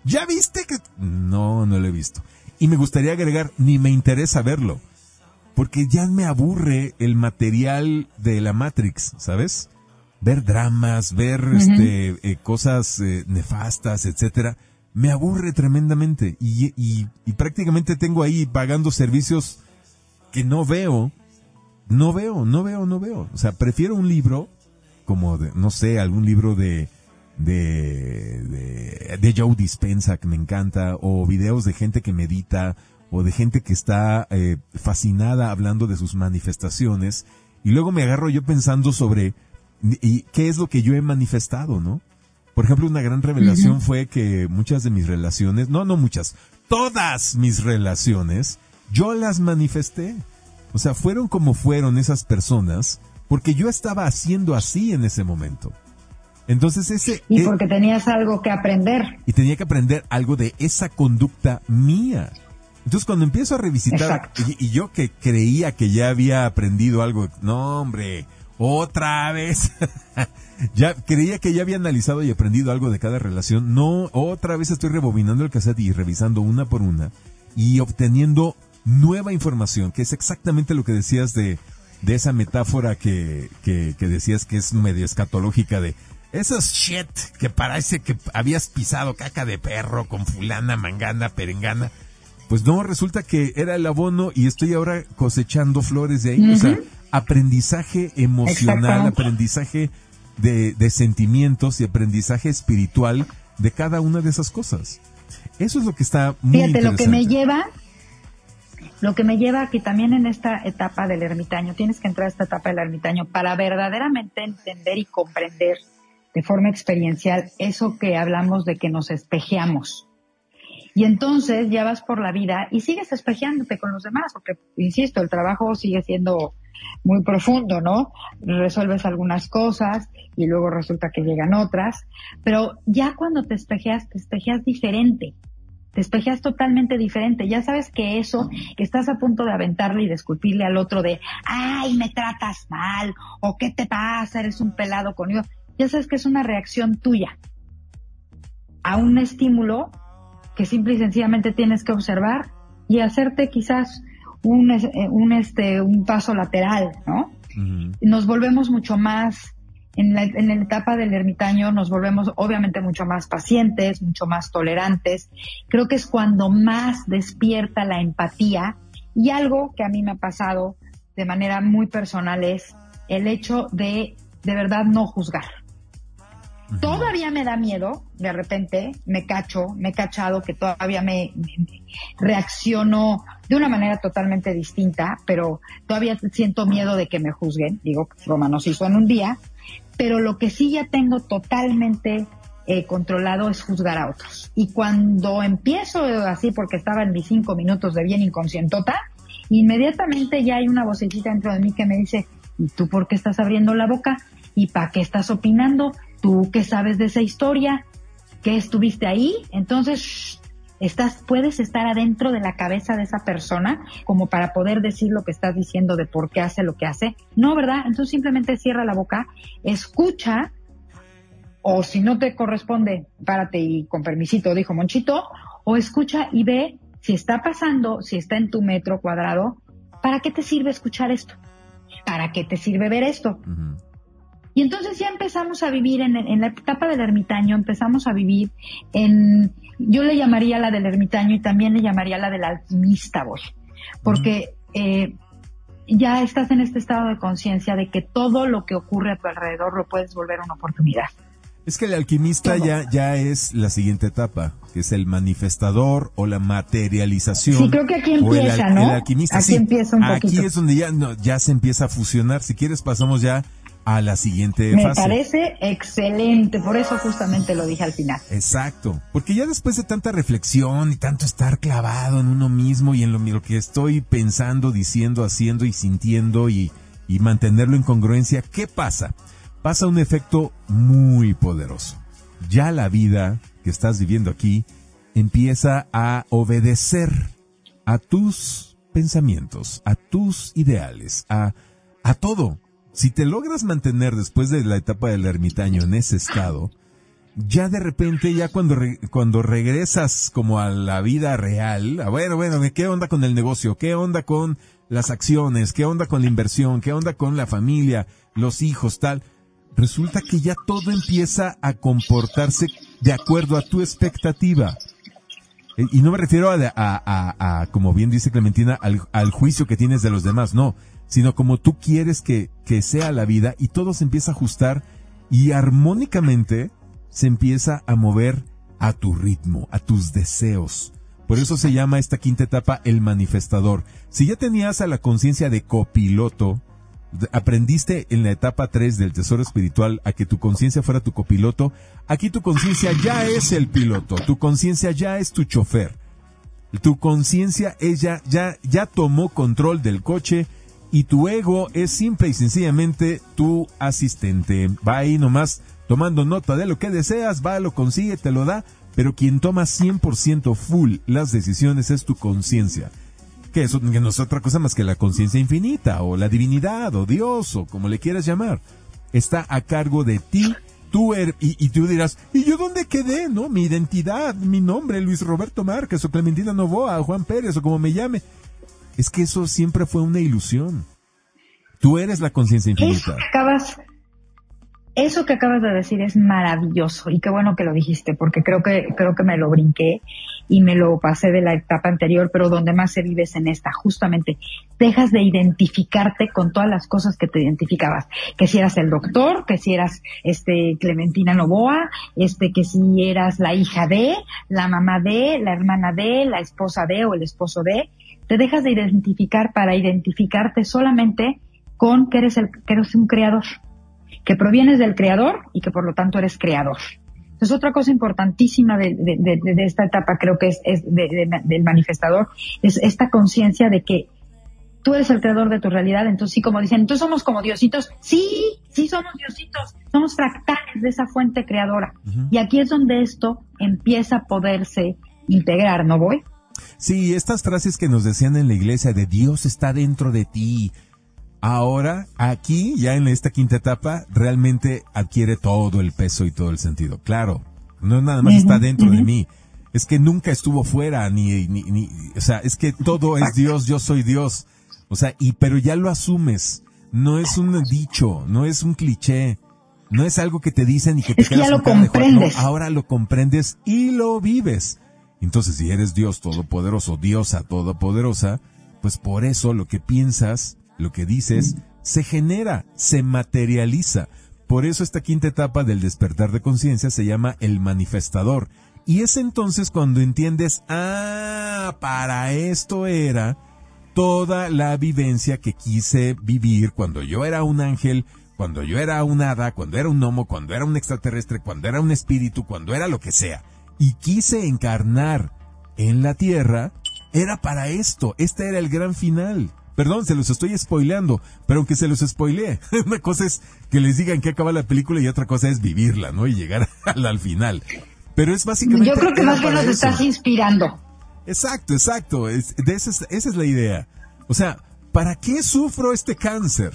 ¿Ya viste que...? No, no lo he visto. Y me gustaría agregar, ni me interesa verlo. Porque ya me aburre el material de la Matrix, ¿sabes? Ver dramas, ver este, eh, cosas eh, nefastas, etcétera. Me aburre tremendamente. Y, y, y prácticamente tengo ahí pagando servicios que no veo no veo, no veo, no veo. O sea, prefiero un libro como, de, no sé, algún libro de, de, de, Joe Dispensa que me encanta, o videos de gente que medita, o de gente que está eh, fascinada hablando de sus manifestaciones, y luego me agarro yo pensando sobre y qué es lo que yo he manifestado, ¿no? Por ejemplo, una gran revelación fue que muchas de mis relaciones, no, no muchas, todas mis relaciones, yo las manifesté. O sea, fueron como fueron esas personas, porque yo estaba haciendo así en ese momento. Entonces ese... Y eh, porque tenías algo que aprender. Y tenía que aprender algo de esa conducta mía. Entonces cuando empiezo a revisitar, y, yo que creía que ya había aprendido algo, no hombre, otra vez. [LAUGHS] ya creía que ya había analizado y aprendido algo de cada relación. No, otra vez estoy rebobinando el cassette y revisando una por una y obteniendo nueva información, que es exactamente lo que decías de, de esa metáfora que, que, que decías que es medio escatológica de esos shit que parece que habías pisado caca de perro con fulana, mangana, perengana. Pues no, resulta que era el abono y estoy ahora cosechando flores de ahí. O sea, aprendizaje emocional, aprendizaje de, de sentimientos y aprendizaje espiritual de cada una de esas cosas. Eso es lo que está muy Fíjate, lo que me lleva, lo que me lleva a que también en esta etapa del ermitaño, tienes que entrar a esta etapa del ermitaño para verdaderamente entender y comprender de forma experiencial eso que hablamos de que nos espejeamos. Y entonces ya vas por la vida y sigues espejeándote con los demás, porque, insisto, el trabajo sigue siendo muy profundo, ¿no? Resuelves algunas cosas y luego resulta que llegan otras, pero ya cuando te espejeas, te espejeas diferente. Te espejeas totalmente diferente. Ya sabes que eso, que estás a punto de aventarle y de esculpirle al otro de, ay, me tratas mal, o qué te pasa, eres un pelado conmigo. Ya sabes que es una reacción tuya a un estímulo que simple y sencillamente tienes que observar y hacerte quizás un, eh, un, este, un paso lateral, ¿no? Nos volvemos mucho más, en la, en la etapa del ermitaño nos volvemos obviamente mucho más pacientes, mucho más tolerantes. Creo que es cuando más despierta la empatía y algo que a mí me ha pasado de manera muy personal es el hecho de de verdad no juzgar. Todavía me da miedo, de repente me cacho, me he cachado que todavía me, reacciono de una manera totalmente distinta, pero todavía siento miedo de que me juzguen. Digo, Roma nos hizo en un día, pero lo que sí ya tengo totalmente eh, controlado es juzgar a otros. Y cuando empiezo así, porque estaba en mis cinco minutos de bien inconscientota, inmediatamente ya hay una vocecita dentro de mí que me dice, ¿y tú por qué estás abriendo la boca? ¿Y para qué estás opinando? tú qué sabes de esa historia, que estuviste ahí, entonces estás, puedes estar adentro de la cabeza de esa persona como para poder decir lo que estás diciendo de por qué hace lo que hace. No, ¿verdad? Entonces simplemente cierra la boca, escucha, o si no te corresponde, párate y con permisito, dijo Monchito, o escucha y ve si está pasando, si está en tu metro cuadrado, ¿para qué te sirve escuchar esto? ¿Para qué te sirve ver esto? Y entonces ya empezamos a vivir en, la etapa del ermitaño, empezamos a vivir en, yo le llamaría la del ermitaño y también le llamaría la del alquimista, voy, porque eh, ya estás en este estado de conciencia de que todo lo que ocurre a tu alrededor lo puedes volver una oportunidad. Es que el alquimista ya, ya es la siguiente etapa, que es el manifestador o la materialización. Sí, creo que aquí empieza, ¿no? El alquimista, aquí empieza un poquito. Aquí es donde ya, ya se empieza a fusionar. Si quieres pasamos ya a la siguiente fase. Me parece excelente, por eso justamente lo dije al final. Exacto, porque ya después de tanta reflexión y tanto estar clavado en uno mismo y en lo, que estoy pensando, diciendo, haciendo y sintiendo y, y mantenerlo en congruencia, ¿qué pasa? Pasa un efecto muy poderoso. Ya la vida que estás viviendo aquí empieza a obedecer a tus pensamientos, a tus ideales, a, a todo si te logras mantener después de la etapa del ermitaño en ese estado, ya de repente, ya cuando, cuando regresas como a la vida real, a bueno, bueno, ¿qué onda con el negocio? ¿Qué onda con las acciones? ¿Qué onda con la inversión? ¿Qué onda con la familia? Los hijos, tal. Resulta que ya todo empieza a comportarse de acuerdo a tu expectativa. E, y no me refiero a, a, a, como bien dice Clementina, al juicio que tienes de los demás, no sino como tú quieres que, que sea la vida y todo se empieza a ajustar y armónicamente se empieza a mover a tu ritmo, a tus deseos. Por eso se llama esta quinta etapa el manifestador. Si ya tenías a la conciencia de copiloto, aprendiste en la etapa 3 del tesoro espiritual a que tu conciencia fuera tu copiloto, aquí tu conciencia ya es el piloto, tu conciencia ya es tu chofer. Tu conciencia ella ya ya tomó control del coche y tu ego es simple y sencillamente tu asistente. Va ahí nomás tomando nota de lo que deseas, va, lo consigue, te lo da, pero quien toma 100% full las decisiones es tu conciencia que eso no es otra cosa más que la conciencia infinita, o la divinidad, o Dios, o como le quieras llamar. Está a cargo de ti, tú er, y, tú dirás, ¿y yo dónde quedé? ¿No? Mi identidad, mi nombre, Luis Roberto Márquez, o Clementina Novoa, o Juan Pérez, o como me llame. Es que eso siempre fue una ilusión. Tú eres la conciencia infinita. acabas, eso que acabas de decir es maravilloso y qué bueno que lo dijiste porque creo que creo que me lo brinqué y me lo pasé de la etapa anterior, pero donde más se vive es en esta, justamente. Dejas de identificarte con todas las cosas que te identificabas, que si eras el doctor, que si eras este Clementina Novoa, este que si eras la hija de, la mamá de, la hermana de, la esposa de o el esposo de, te dejas de identificar para identificarte solamente con que eres el que eres un creador que provienes del creador y que por lo tanto eres creador. Entonces, otra cosa importantísima de, esta etapa, creo que es, del manifestador, es esta conciencia de que tú eres el creador de tu realidad. Entonces, sí, como dicen, entonces somos como diositos. Sí, sí somos diositos. Somos fractales de esa fuente creadora. Y aquí es donde esto empieza a poderse integrar, ¿no voy? Sí, estas frases que nos decían en la iglesia de Dios está dentro de ti, Ahora, aquí, ya en esta quinta etapa, realmente adquiere todo el peso y todo el sentido. Claro, no nada más está dentro de mí. Es que nunca estuvo fuera, ni, ni, ni, o sea, es que todo es Dios, yo soy Dios. O sea, y, pero ya lo asumes. No es un dicho, no es un cliché. No es algo que te dicen y que te es ya lo comprendes. ahora lo comprendes y lo vives. Entonces, si eres Dios todopoderoso, diosa todopoderosa, pues por eso lo que piensas, lo que dices se genera, se materializa. Por eso esta quinta etapa del despertar de conciencia se llama el manifestador. Y es entonces cuando entiendes, ah, para esto era toda la vivencia que quise vivir cuando yo era un ángel, cuando yo era un hada, cuando era un gnomo, cuando era un extraterrestre, cuando era un espíritu, cuando era lo que sea. Y quise encarnar en la tierra, era para esto, este era el gran final. Perdón, se los estoy spoileando, pero aunque se los spoilee, [LAUGHS] una cosa es que les digan que acaba la película y otra cosa es vivirla, ¿no? Y llegar [LAUGHS] al, final. Pero es básicamente... Yo creo que más bien nos estás inspirando. Exacto, exacto. Es, de esa, es, la idea. O sea, ¿para qué sufro este cáncer?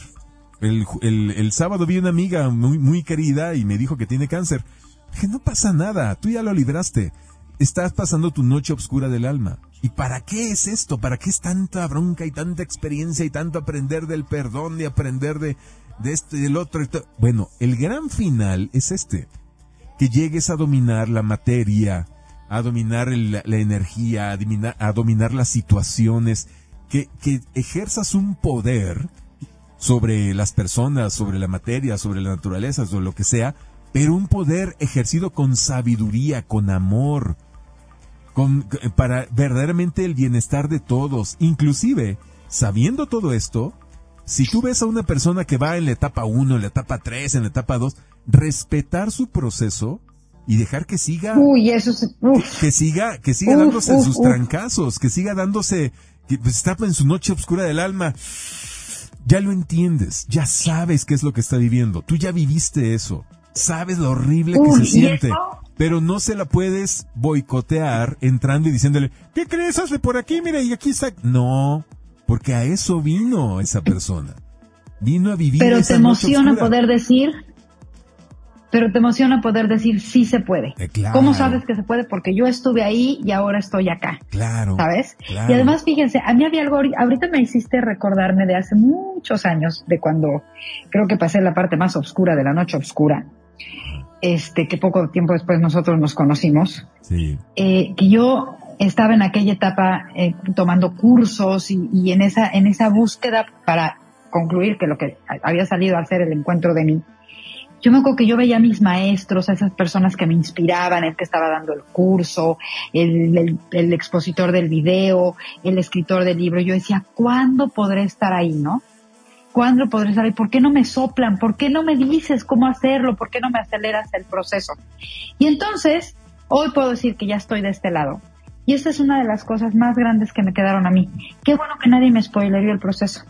El, el, sábado vi una amiga muy, muy querida y me dijo que tiene cáncer. Que no pasa nada, tú ya lo libraste. Estás pasando tu noche oscura del alma. ¿Y para qué es esto? ¿Para qué es tanta bronca y tanta experiencia y tanto aprender del perdón y aprender de, de este y del otro? Bueno, el gran final es este. Que llegues a dominar la materia, a dominar la, energía, a dominar, a dominar las situaciones, que, que ejerzas un poder sobre las personas, sobre la materia, sobre la naturaleza, sobre lo que sea, pero un poder ejercido con sabiduría, con amor, para verdaderamente el bienestar de todos. Inclusive, sabiendo todo esto, si tú ves a una persona que va en la etapa 1, en la etapa 3, en la etapa 2, respetar su proceso y dejar que siga que, siga que siga dándose sus trancazos, que siga dándose que pues, está en su noche oscura del alma. Ya lo entiendes, ya sabes qué es lo que está viviendo. Tú ya viviste eso. Sabes lo horrible que se siente pero no se la puedes boicotear entrando y diciéndole, ¿qué crees? Hazle por aquí, mira, y aquí está. No, porque a eso vino esa persona. Vino a vivir. Pero te emociona poder decir, pero te emociona poder decir, sí se puede. Eh, ¿Cómo sabes que se puede? Porque yo estuve ahí y ahora estoy acá. Claro. ¿Sabes? Y además, fíjense, a mí había algo, ahorita me hiciste recordarme de hace muchos años, de cuando creo que pasé la parte más oscura de la noche oscura este, que poco tiempo después nosotros nos conocimos, eh, que yo estaba en aquella etapa eh, tomando cursos y, en esa en esa búsqueda para concluir que lo que había salido a hacer el encuentro de mí, yo me acuerdo que yo veía a mis maestros, a esas personas que me inspiraban, el que estaba dando el curso, el, el, expositor del video, el escritor del libro. Yo decía, ¿cuándo podré estar ahí, no? ¿Cuándo podré estar ahí? ¿Por qué no me soplan? ¿Por qué no me dices cómo hacerlo? ¿Por qué no me aceleras el proceso? Y entonces, hoy puedo decir que ya estoy de este lado. Y esa es una de las cosas más grandes que me quedaron a mí. Qué bueno que nadie me spoilerió el proceso.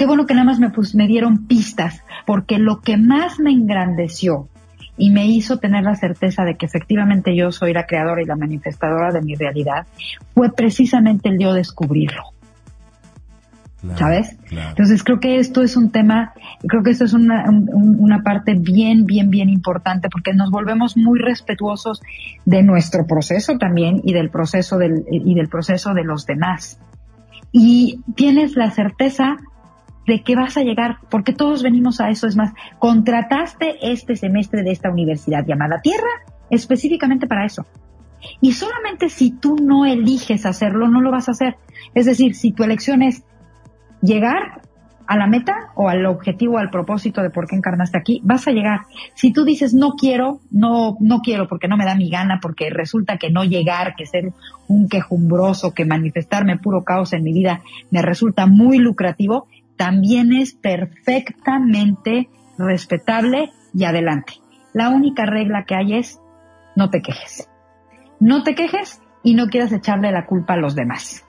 Qué bueno que nada más me, pues, me dieron pistas, porque lo que más me engrandeció y me hizo tener la certeza de que efectivamente yo soy la creadora y la manifestadora de mi realidad fue precisamente el yo descubrirlo. ¿Sabes? Entonces creo que esto es un tema, creo que esto es una, una parte bien, bien, bien importante porque nos volvemos muy respetuosos de nuestro proceso también y del proceso del, y del proceso de los demás. Y tienes la certeza de que vas a llegar, porque todos venimos a eso. Es más, contrataste este semestre de esta universidad llamada Tierra específicamente para eso. Y solamente si tú no eliges hacerlo, no lo vas a hacer. Es decir, si tu elección es llegar a la meta o al objetivo, al propósito de por qué encarnaste aquí, vas a llegar. Si tú dices no quiero, no, no quiero porque no me da mi gana, porque resulta que no llegar, que ser un quejumbroso, que manifestarme puro caos en mi vida me resulta muy lucrativo, también es perfectamente respetable y adelante. La única regla que hay es no te quejes. No te quejes y no quieras echarle la culpa a los demás.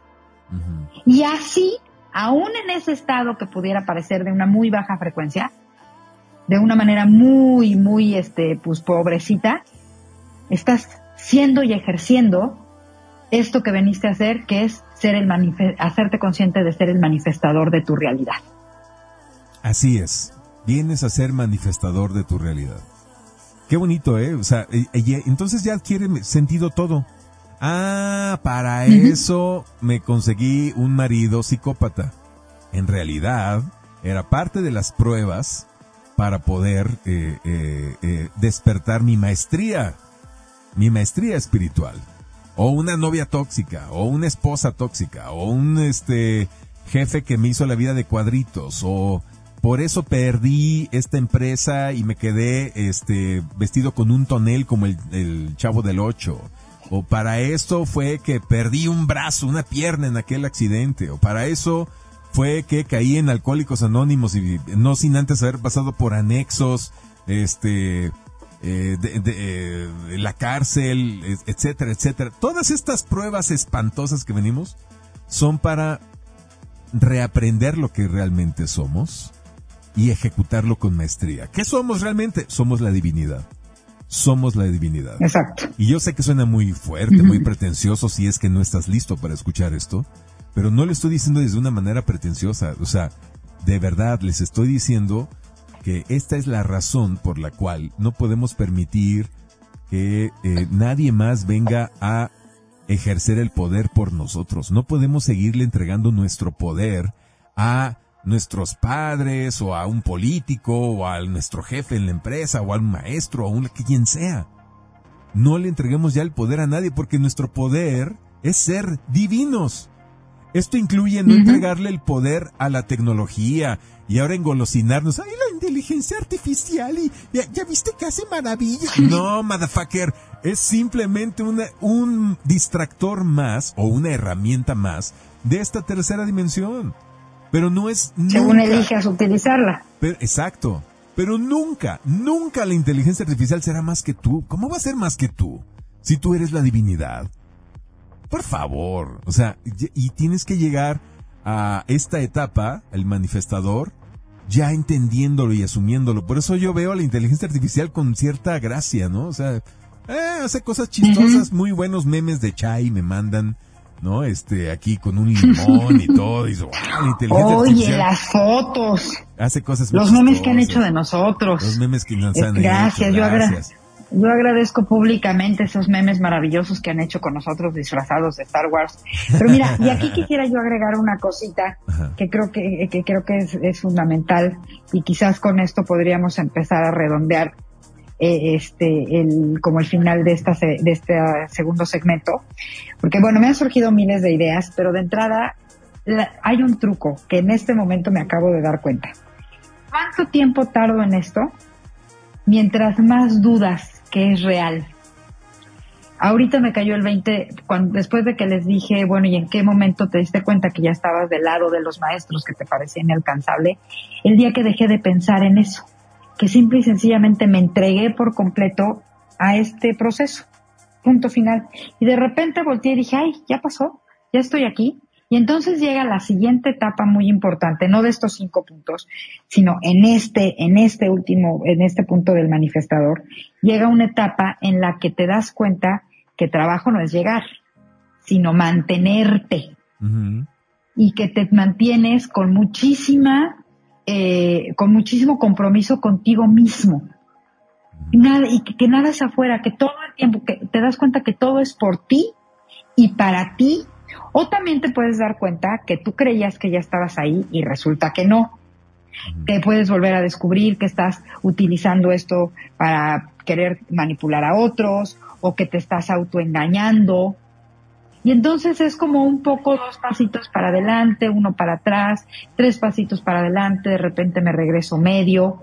Y así, aún en ese estado que pudiera parecer de una muy baja frecuencia, de una manera muy, muy, este, pues pobrecita, estás siendo y ejerciendo esto que veniste a hacer, que es ser el hacerte consciente de ser el manifestador de tu realidad. Así es, vienes a ser manifestador de tu realidad. Qué bonito, ¿eh? O sea, entonces ya adquiere sentido todo. Ah, para eso me conseguí un marido psicópata. En realidad, era parte de las pruebas para poder eh, eh, eh, despertar mi maestría, mi maestría espiritual o una novia tóxica, o una esposa tóxica, o un este jefe que me hizo la vida de cuadritos, o por eso perdí esta empresa y me quedé este vestido con un tonel como el, chavo del ocho. O para esto fue que perdí un brazo, una pierna en aquel accidente. O para eso fue que caí en Alcohólicos Anónimos y no sin antes haber pasado por anexos, este, eh, de, eh, la cárcel, etcétera, etcétera. Todas estas pruebas espantosas que venimos son para reaprender lo que realmente somos y ejecutarlo con maestría. ¿Qué somos realmente? Somos la divinidad. Somos la divinidad. Exacto. Y yo sé que suena muy fuerte, muy pretencioso si es que no estás listo para escuchar esto, pero no le estoy diciendo desde una manera pretenciosa. O sea, de verdad les estoy diciendo que esta es la razón por la cual no podemos permitir que eh, nadie más venga a ejercer el poder por nosotros. No podemos seguirle entregando nuestro poder a nuestros padres o a un político o a nuestro jefe en la empresa o a un maestro o a un quien sea. No le entreguemos ya el poder a nadie porque nuestro poder es ser divinos. Esto incluye no entregarle el poder a la tecnología y ahora engolosinarnos. ¡Ay, la inteligencia artificial! Y ya, viste que hace maravillas. No, motherfucker. Es simplemente una, un distractor más o una herramienta más de esta tercera dimensión. Pero no es nunca. Según elijas utilizarla. exacto. Pero nunca, nunca la inteligencia artificial será más que tú. ¿Cómo va a ser más que tú? Si tú eres la divinidad. Por favor. O sea, y tienes que llegar a esta etapa, el manifestador, ya entendiéndolo y asumiéndolo. Por eso yo veo a la inteligencia artificial con cierta gracia, ¿no? O sea, eh, hace cosas chistosas, muy buenos memes de Chai me mandan. ¿no? Este, aquí con un limón y todo, y wow, inteligencia Oye, las fotos. Hace cosas Los memes que han hecho de nosotros. Los memes que nos han gracias, hecho. Gracias, yo yo agradezco públicamente esos memes maravillosos que han hecho con nosotros disfrazados de Star Wars. Pero mira, y aquí [LAUGHS] quisiera yo agregar una cosita que creo que, que creo que es, fundamental y quizás con esto podríamos empezar a redondear eh, este el como el final de esta de este segundo segmento, porque bueno me han surgido miles de ideas, pero de entrada hay un truco que en este momento me acabo de dar cuenta. ¿Cuánto tiempo tardo en esto? Mientras más dudas que es real. Ahorita me cayó el 20, cuando, después de que les dije, bueno, ¿y en qué momento te diste cuenta que ya estabas del lado de los maestros que te parecía inalcanzable? El día que dejé de pensar en eso, que simple y sencillamente me entregué por completo a este proceso. Punto final. Y de repente volteé y dije, ay, ya pasó, ya estoy aquí. Y entonces llega la siguiente etapa muy importante, no de estos cinco puntos, sino en este, en este último, en este punto del manifestador, llega una etapa en la que te das cuenta que trabajo no es llegar, sino mantenerte. Y que te mantienes con muchísima, eh, con muchísimo compromiso contigo mismo. Nada, y que, que nada es afuera, que todo el tiempo, que te das cuenta que todo es por ti y para ti o también te puedes dar cuenta que tú creías que ya estabas ahí y resulta que no. Te puedes volver a descubrir que estás utilizando esto para querer manipular a otros o que te estás autoengañando. Y entonces es como un poco dos pasitos para adelante, uno para atrás, tres pasitos para adelante, de repente me regreso medio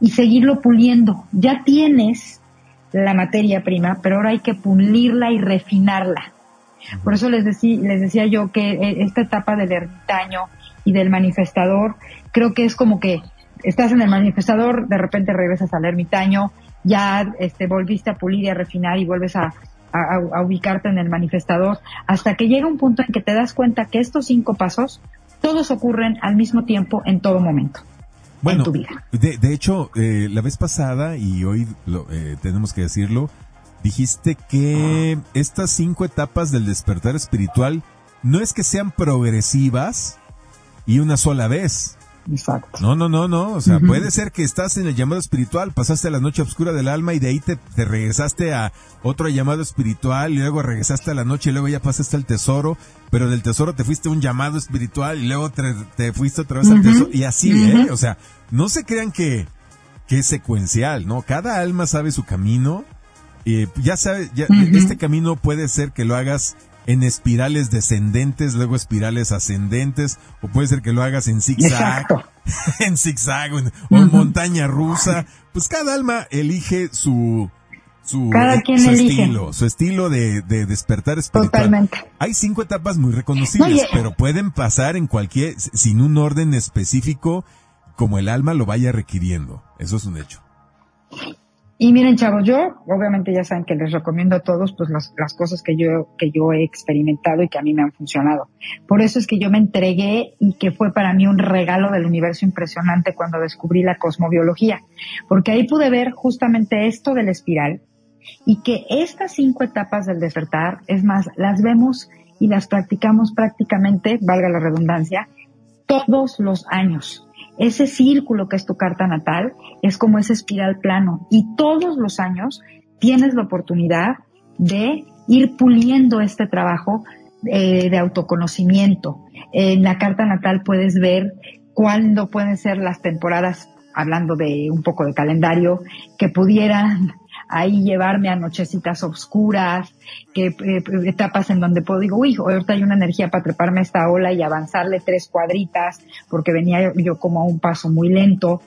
y seguirlo puliendo. Ya tienes la materia prima, pero ahora hay que pulirla y refinarla. Por eso les, les decía yo que eh, esta etapa del ermitaño y del manifestador, creo que es como que estás en el manifestador, de repente regresas al ermitaño, ya este, volviste a pulir y a refinar y vuelves a, ubicarte en el manifestador, hasta que llega un punto en que te das cuenta que estos cinco pasos, todos ocurren al mismo tiempo en todo momento. Bueno, en tu vida. De, hecho, eh, la vez pasada, y hoy lo, eh, tenemos que decirlo, dijiste que estas cinco etapas del despertar espiritual no es que sean progresivas y una sola vez. Exacto. No, no, no, no. O sea, puede ser que estás en el llamado espiritual, pasaste a la noche oscura del alma y de ahí te, regresaste a otro llamado espiritual y luego regresaste a la noche y luego ya pasaste al tesoro, pero del tesoro te fuiste a un llamado espiritual y luego te, fuiste otra vez al tesoro y así, ¿eh? O sea, no se crean que, que es secuencial, ¿no? Cada alma sabe su camino ya sabes, este camino puede ser que lo hagas en espirales descendentes, luego espirales ascendentes, o puede ser que lo hagas en zigzag, [LAUGHS] en zigzag o en, montaña rusa. Pues cada alma elige su, su, estilo, su estilo de, despertar espiritual. Totalmente. Hay cinco etapas muy reconocibles, pero pueden pasar en cualquier, sin un orden específico, como el alma lo vaya requiriendo. Eso es un hecho. Y miren, chavos, yo obviamente ya saben que les recomiendo a todos pues las, las, cosas que yo, que yo he experimentado y que a mí me han funcionado. Por eso es que yo me entregué y que fue para mí un regalo del universo impresionante cuando descubrí la cosmobiología. Porque ahí pude ver justamente esto del espiral y que estas cinco etapas del despertar, es más, las vemos y las practicamos prácticamente, valga la redundancia, todos los años. Ese círculo que es tu carta natal es como ese espiral plano y todos los años tienes la oportunidad de ir puliendo este trabajo eh, de autoconocimiento. En la carta natal puedes ver cuándo pueden ser las temporadas, hablando de un poco de calendario, que pudieran ahí llevarme a nochecitas oscuras, que eh, etapas en donde puedo digo, uy, ahorita hay una energía para treparme a esta ola y avanzarle tres cuadritas, porque venía yo como a un paso muy lento.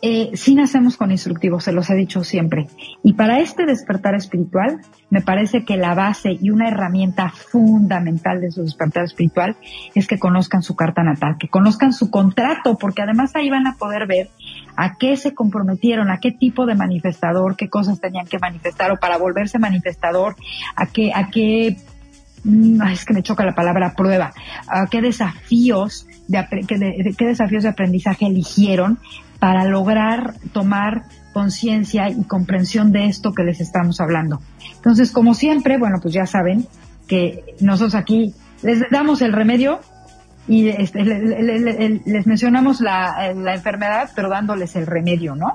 Eh, sí nacemos con instructivos, se los he dicho siempre. Y para este despertar espiritual, me parece que la base y una herramienta fundamental de su despertar espiritual es que conozcan su carta natal, que conozcan su contrato, porque además ahí van a poder ver a qué se comprometieron, a qué tipo de manifestador, qué cosas tenían que manifestar o para volverse manifestador, a qué, a qué mm, es que me choca la palabra prueba, a qué desafíos de, qué desafíos de aprendizaje eligieron para lograr tomar conciencia y comprensión de esto que les estamos hablando. Entonces, como siempre, bueno, pues ya saben que nosotros aquí les damos el remedio y este, les mencionamos la, enfermedad, pero dándoles el remedio, ¿no?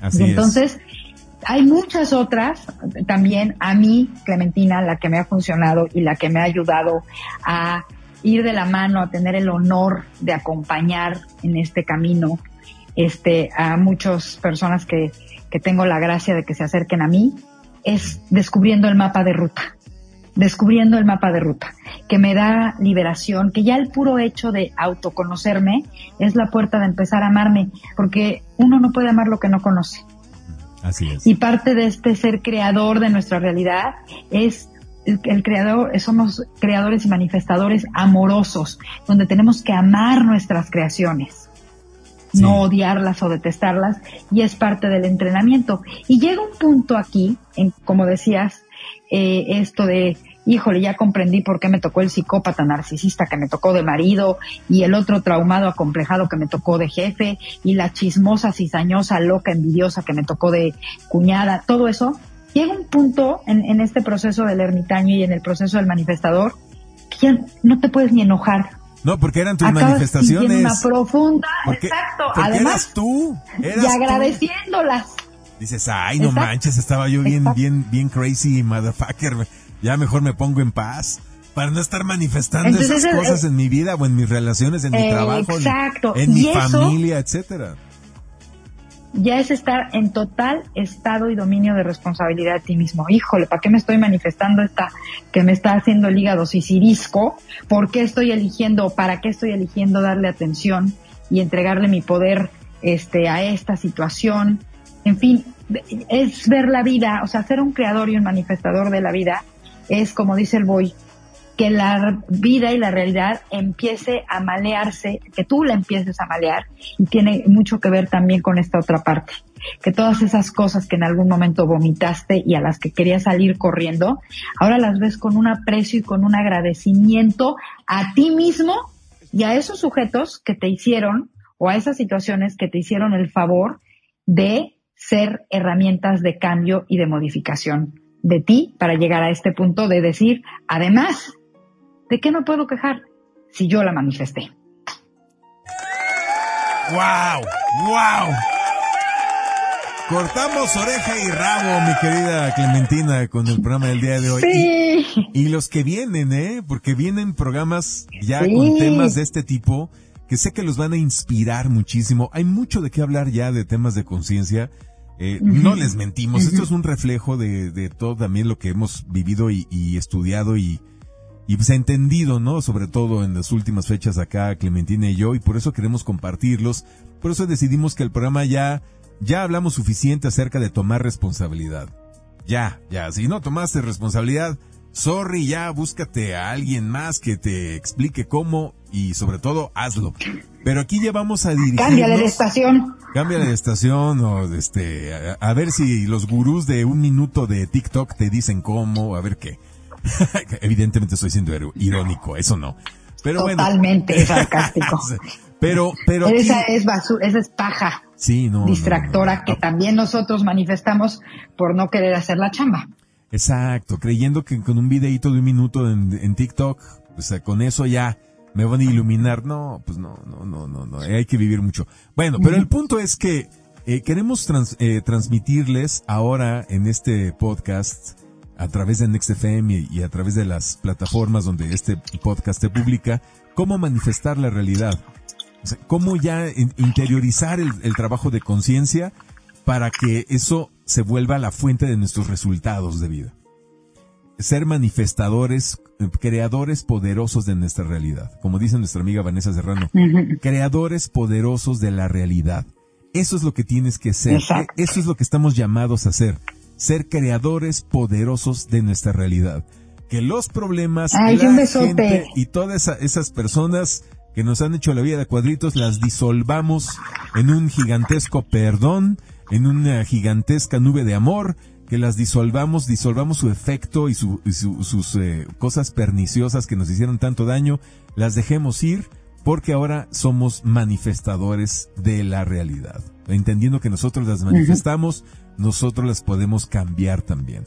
así entonces, hay muchas otras, también a mí, Clementina, la que me ha funcionado y la que me ha ayudado a ir de la mano, a tener el honor de acompañar en este camino este, a muchas personas que, que tengo la gracia de que se acerquen a mí, es descubriendo el mapa de ruta. Descubriendo el mapa de ruta, que me da liberación, que ya el puro hecho de autoconocerme es la puerta de empezar a amarme, porque uno no puede amar lo que no conoce. Así es. Y parte de este ser creador de nuestra realidad es el, creador, somos creadores y manifestadores amorosos, donde tenemos que amar nuestras creaciones. no odiarlas o detestarlas, y es parte del entrenamiento. Y llega un punto aquí, en, como decías, eh, esto de, híjole, ya comprendí por qué me tocó el psicópata narcisista que me tocó de marido y el otro traumado acomplejado que me tocó de jefe y la chismosa, cizañosa, loca, envidiosa que me tocó de cuñada, todo eso. Llega un punto en, en este proceso del ermitaño y en el proceso del manifestador que ya no te puedes ni enojar, no, porque eran tus manifestaciones. Una profunda, exacto. Además, tú. y agradeciéndolas. Dices, ay, no manches, estaba yo bien, bien, bien crazy, motherfucker. Ya mejor me pongo en paz para no estar manifestando esas cosas en mi vida o en mis relaciones, en mi eh, trabajo, en, mi familia, etcétera. Ya es estar en total estado y dominio de responsabilidad de ti mismo. Híjole, ¿para qué me estoy manifestando esta que me está haciendo el hígado sicirisco? ¿Por qué estoy eligiendo, para qué estoy eligiendo darle atención y entregarle mi poder este, a esta situación? En fin, es ver la vida, o sea, ser un creador y un manifestador de la vida es, como dice el boy, que la vida y la realidad empiece a malearse, que tú la empieces a malear y tiene mucho que ver también con esta otra parte, que todas esas cosas que en algún momento vomitaste y a las que querías salir corriendo, ahora las ves con un aprecio y con un agradecimiento a ti mismo y a esos sujetos que te hicieron o a esas situaciones que te hicieron el favor de ser herramientas de cambio y de modificación de ti para llegar a este punto de decir, además, ¿de qué no puedo quejar si yo la manifesté? ¡Wow! ¡Wow! Cortamos oreja y rabo, mi querida Clementina, con el programa del día de hoy. Sí. Y, los que vienen, ¿eh? Porque vienen programas ya con temas de este tipo que sé que los van a inspirar muchísimo. Hay mucho de qué hablar ya de temas de conciencia. Eh, no les mentimos, esto es un reflejo de, de, todo también lo que hemos vivido y, estudiado y, y pues entendido, ¿no? Sobre todo en las últimas fechas acá, Clementina y yo, y por eso queremos compartirlos. Por eso decidimos que el programa ya, ya hablamos suficiente acerca de tomar responsabilidad. Ya, ya, si no tomaste responsabilidad, sorry, ya búscate a alguien más que te explique cómo y sobre todo hazlo. Pero aquí ya vamos a dirigirnos. Cámbiale de estación. Cámbiale de estación o este, a, ver si los gurús de un minuto de TikTok te dicen cómo, a ver qué. [LAUGHS] Evidentemente estoy siendo irónico, eso no. Pero Totalmente [LAUGHS] sarcástico. pero, pero. Esa es basura, esa es paja. Sí, no. Distractora que también nosotros manifestamos por no querer hacer la chamba. Exacto, creyendo que con un videito de un minuto en, en TikTok, o sea, con eso ya me van a iluminar. No, pues no, no, no, no, no, hay que vivir mucho. Bueno, pero el punto es que eh, queremos eh, transmitirles ahora en este podcast a través de NextFM y, a través de las plataformas donde este podcast se publica, cómo manifestar la realidad. O sea, cómo ya interiorizar el, el trabajo de conciencia para que eso se vuelva la fuente de nuestros resultados de vida. Ser manifestadores, creadores poderosos de nuestra realidad. Como dice nuestra amiga Vanessa Serrano, creadores poderosos de la realidad. Eso es lo que tienes que ser. Eso es lo que estamos llamados a hacer. Ser creadores poderosos de nuestra realidad. Que los problemas, la gente y todas esas personas que nos han hecho la vida de cuadritos las disolvamos en un gigantesco perdón, en una gigantesca nube de amor, que las disolvamos, disolvamos su efecto y, sus eh, cosas perniciosas que nos hicieron tanto daño, las dejemos ir porque ahora somos manifestadores de la realidad. Entendiendo que nosotros las manifestamos, nosotros las podemos cambiar también.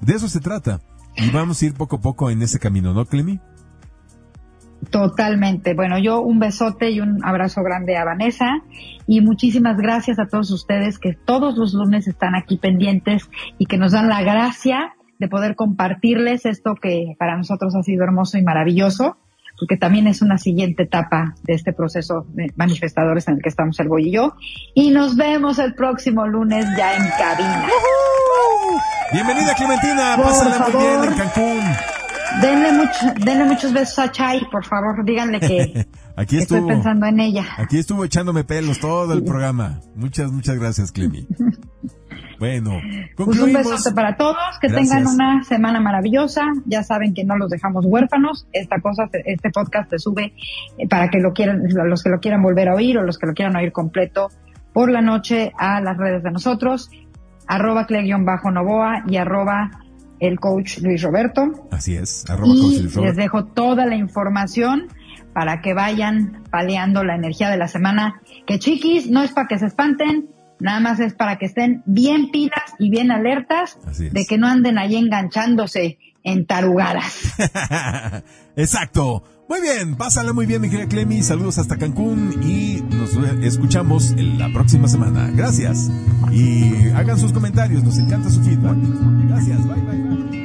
De eso se trata. Y vamos a ir poco a poco en ese camino, ¿no, Clemi? Totalmente. Bueno, yo un besote y un abrazo grande a Vanessa y muchísimas gracias a todos ustedes que todos los lunes están aquí pendientes y que nos dan la gracia de poder compartirles esto que para nosotros ha sido hermoso y maravilloso, porque también es una siguiente etapa de este proceso de manifestadores en el que estamos el Boy y yo. Y nos vemos el próximo lunes ya en cabina. Bienvenida Clementina, pásala muy bien en Cancún. Denle, mucho, denle muchos besos a Chay, por favor, díganle que [LAUGHS] aquí estuvo, estoy pensando en ella. Aquí estuvo echándome pelos todo el programa. Muchas, muchas gracias, Clemi. [LAUGHS] Bueno, pues un besote para todos, que tengan una semana maravillosa. Ya saben que no los dejamos huérfanos. Esta cosa, este podcast se sube eh, para que lo quieran, los que lo quieran volver a oír o los que lo quieran oír completo por la noche a las redes de nosotros, arroba bajo novoa y arroba el coach Luis Roberto. Así es, arroba y les dejo toda la información para que vayan paleando la energía de la semana. Que chiquis, no es para que se espanten, Nada más es para que estén bien pilas y bien alertas de que no anden ahí enganchándose en tarugadas. [LAUGHS] Exacto. Muy bien, pásala muy bien, mi querida Clemi. Saludos hasta Cancún y nos escuchamos la próxima semana. Gracias. Y hagan sus comentarios, nos encanta su feedback. Gracias, bye, bye.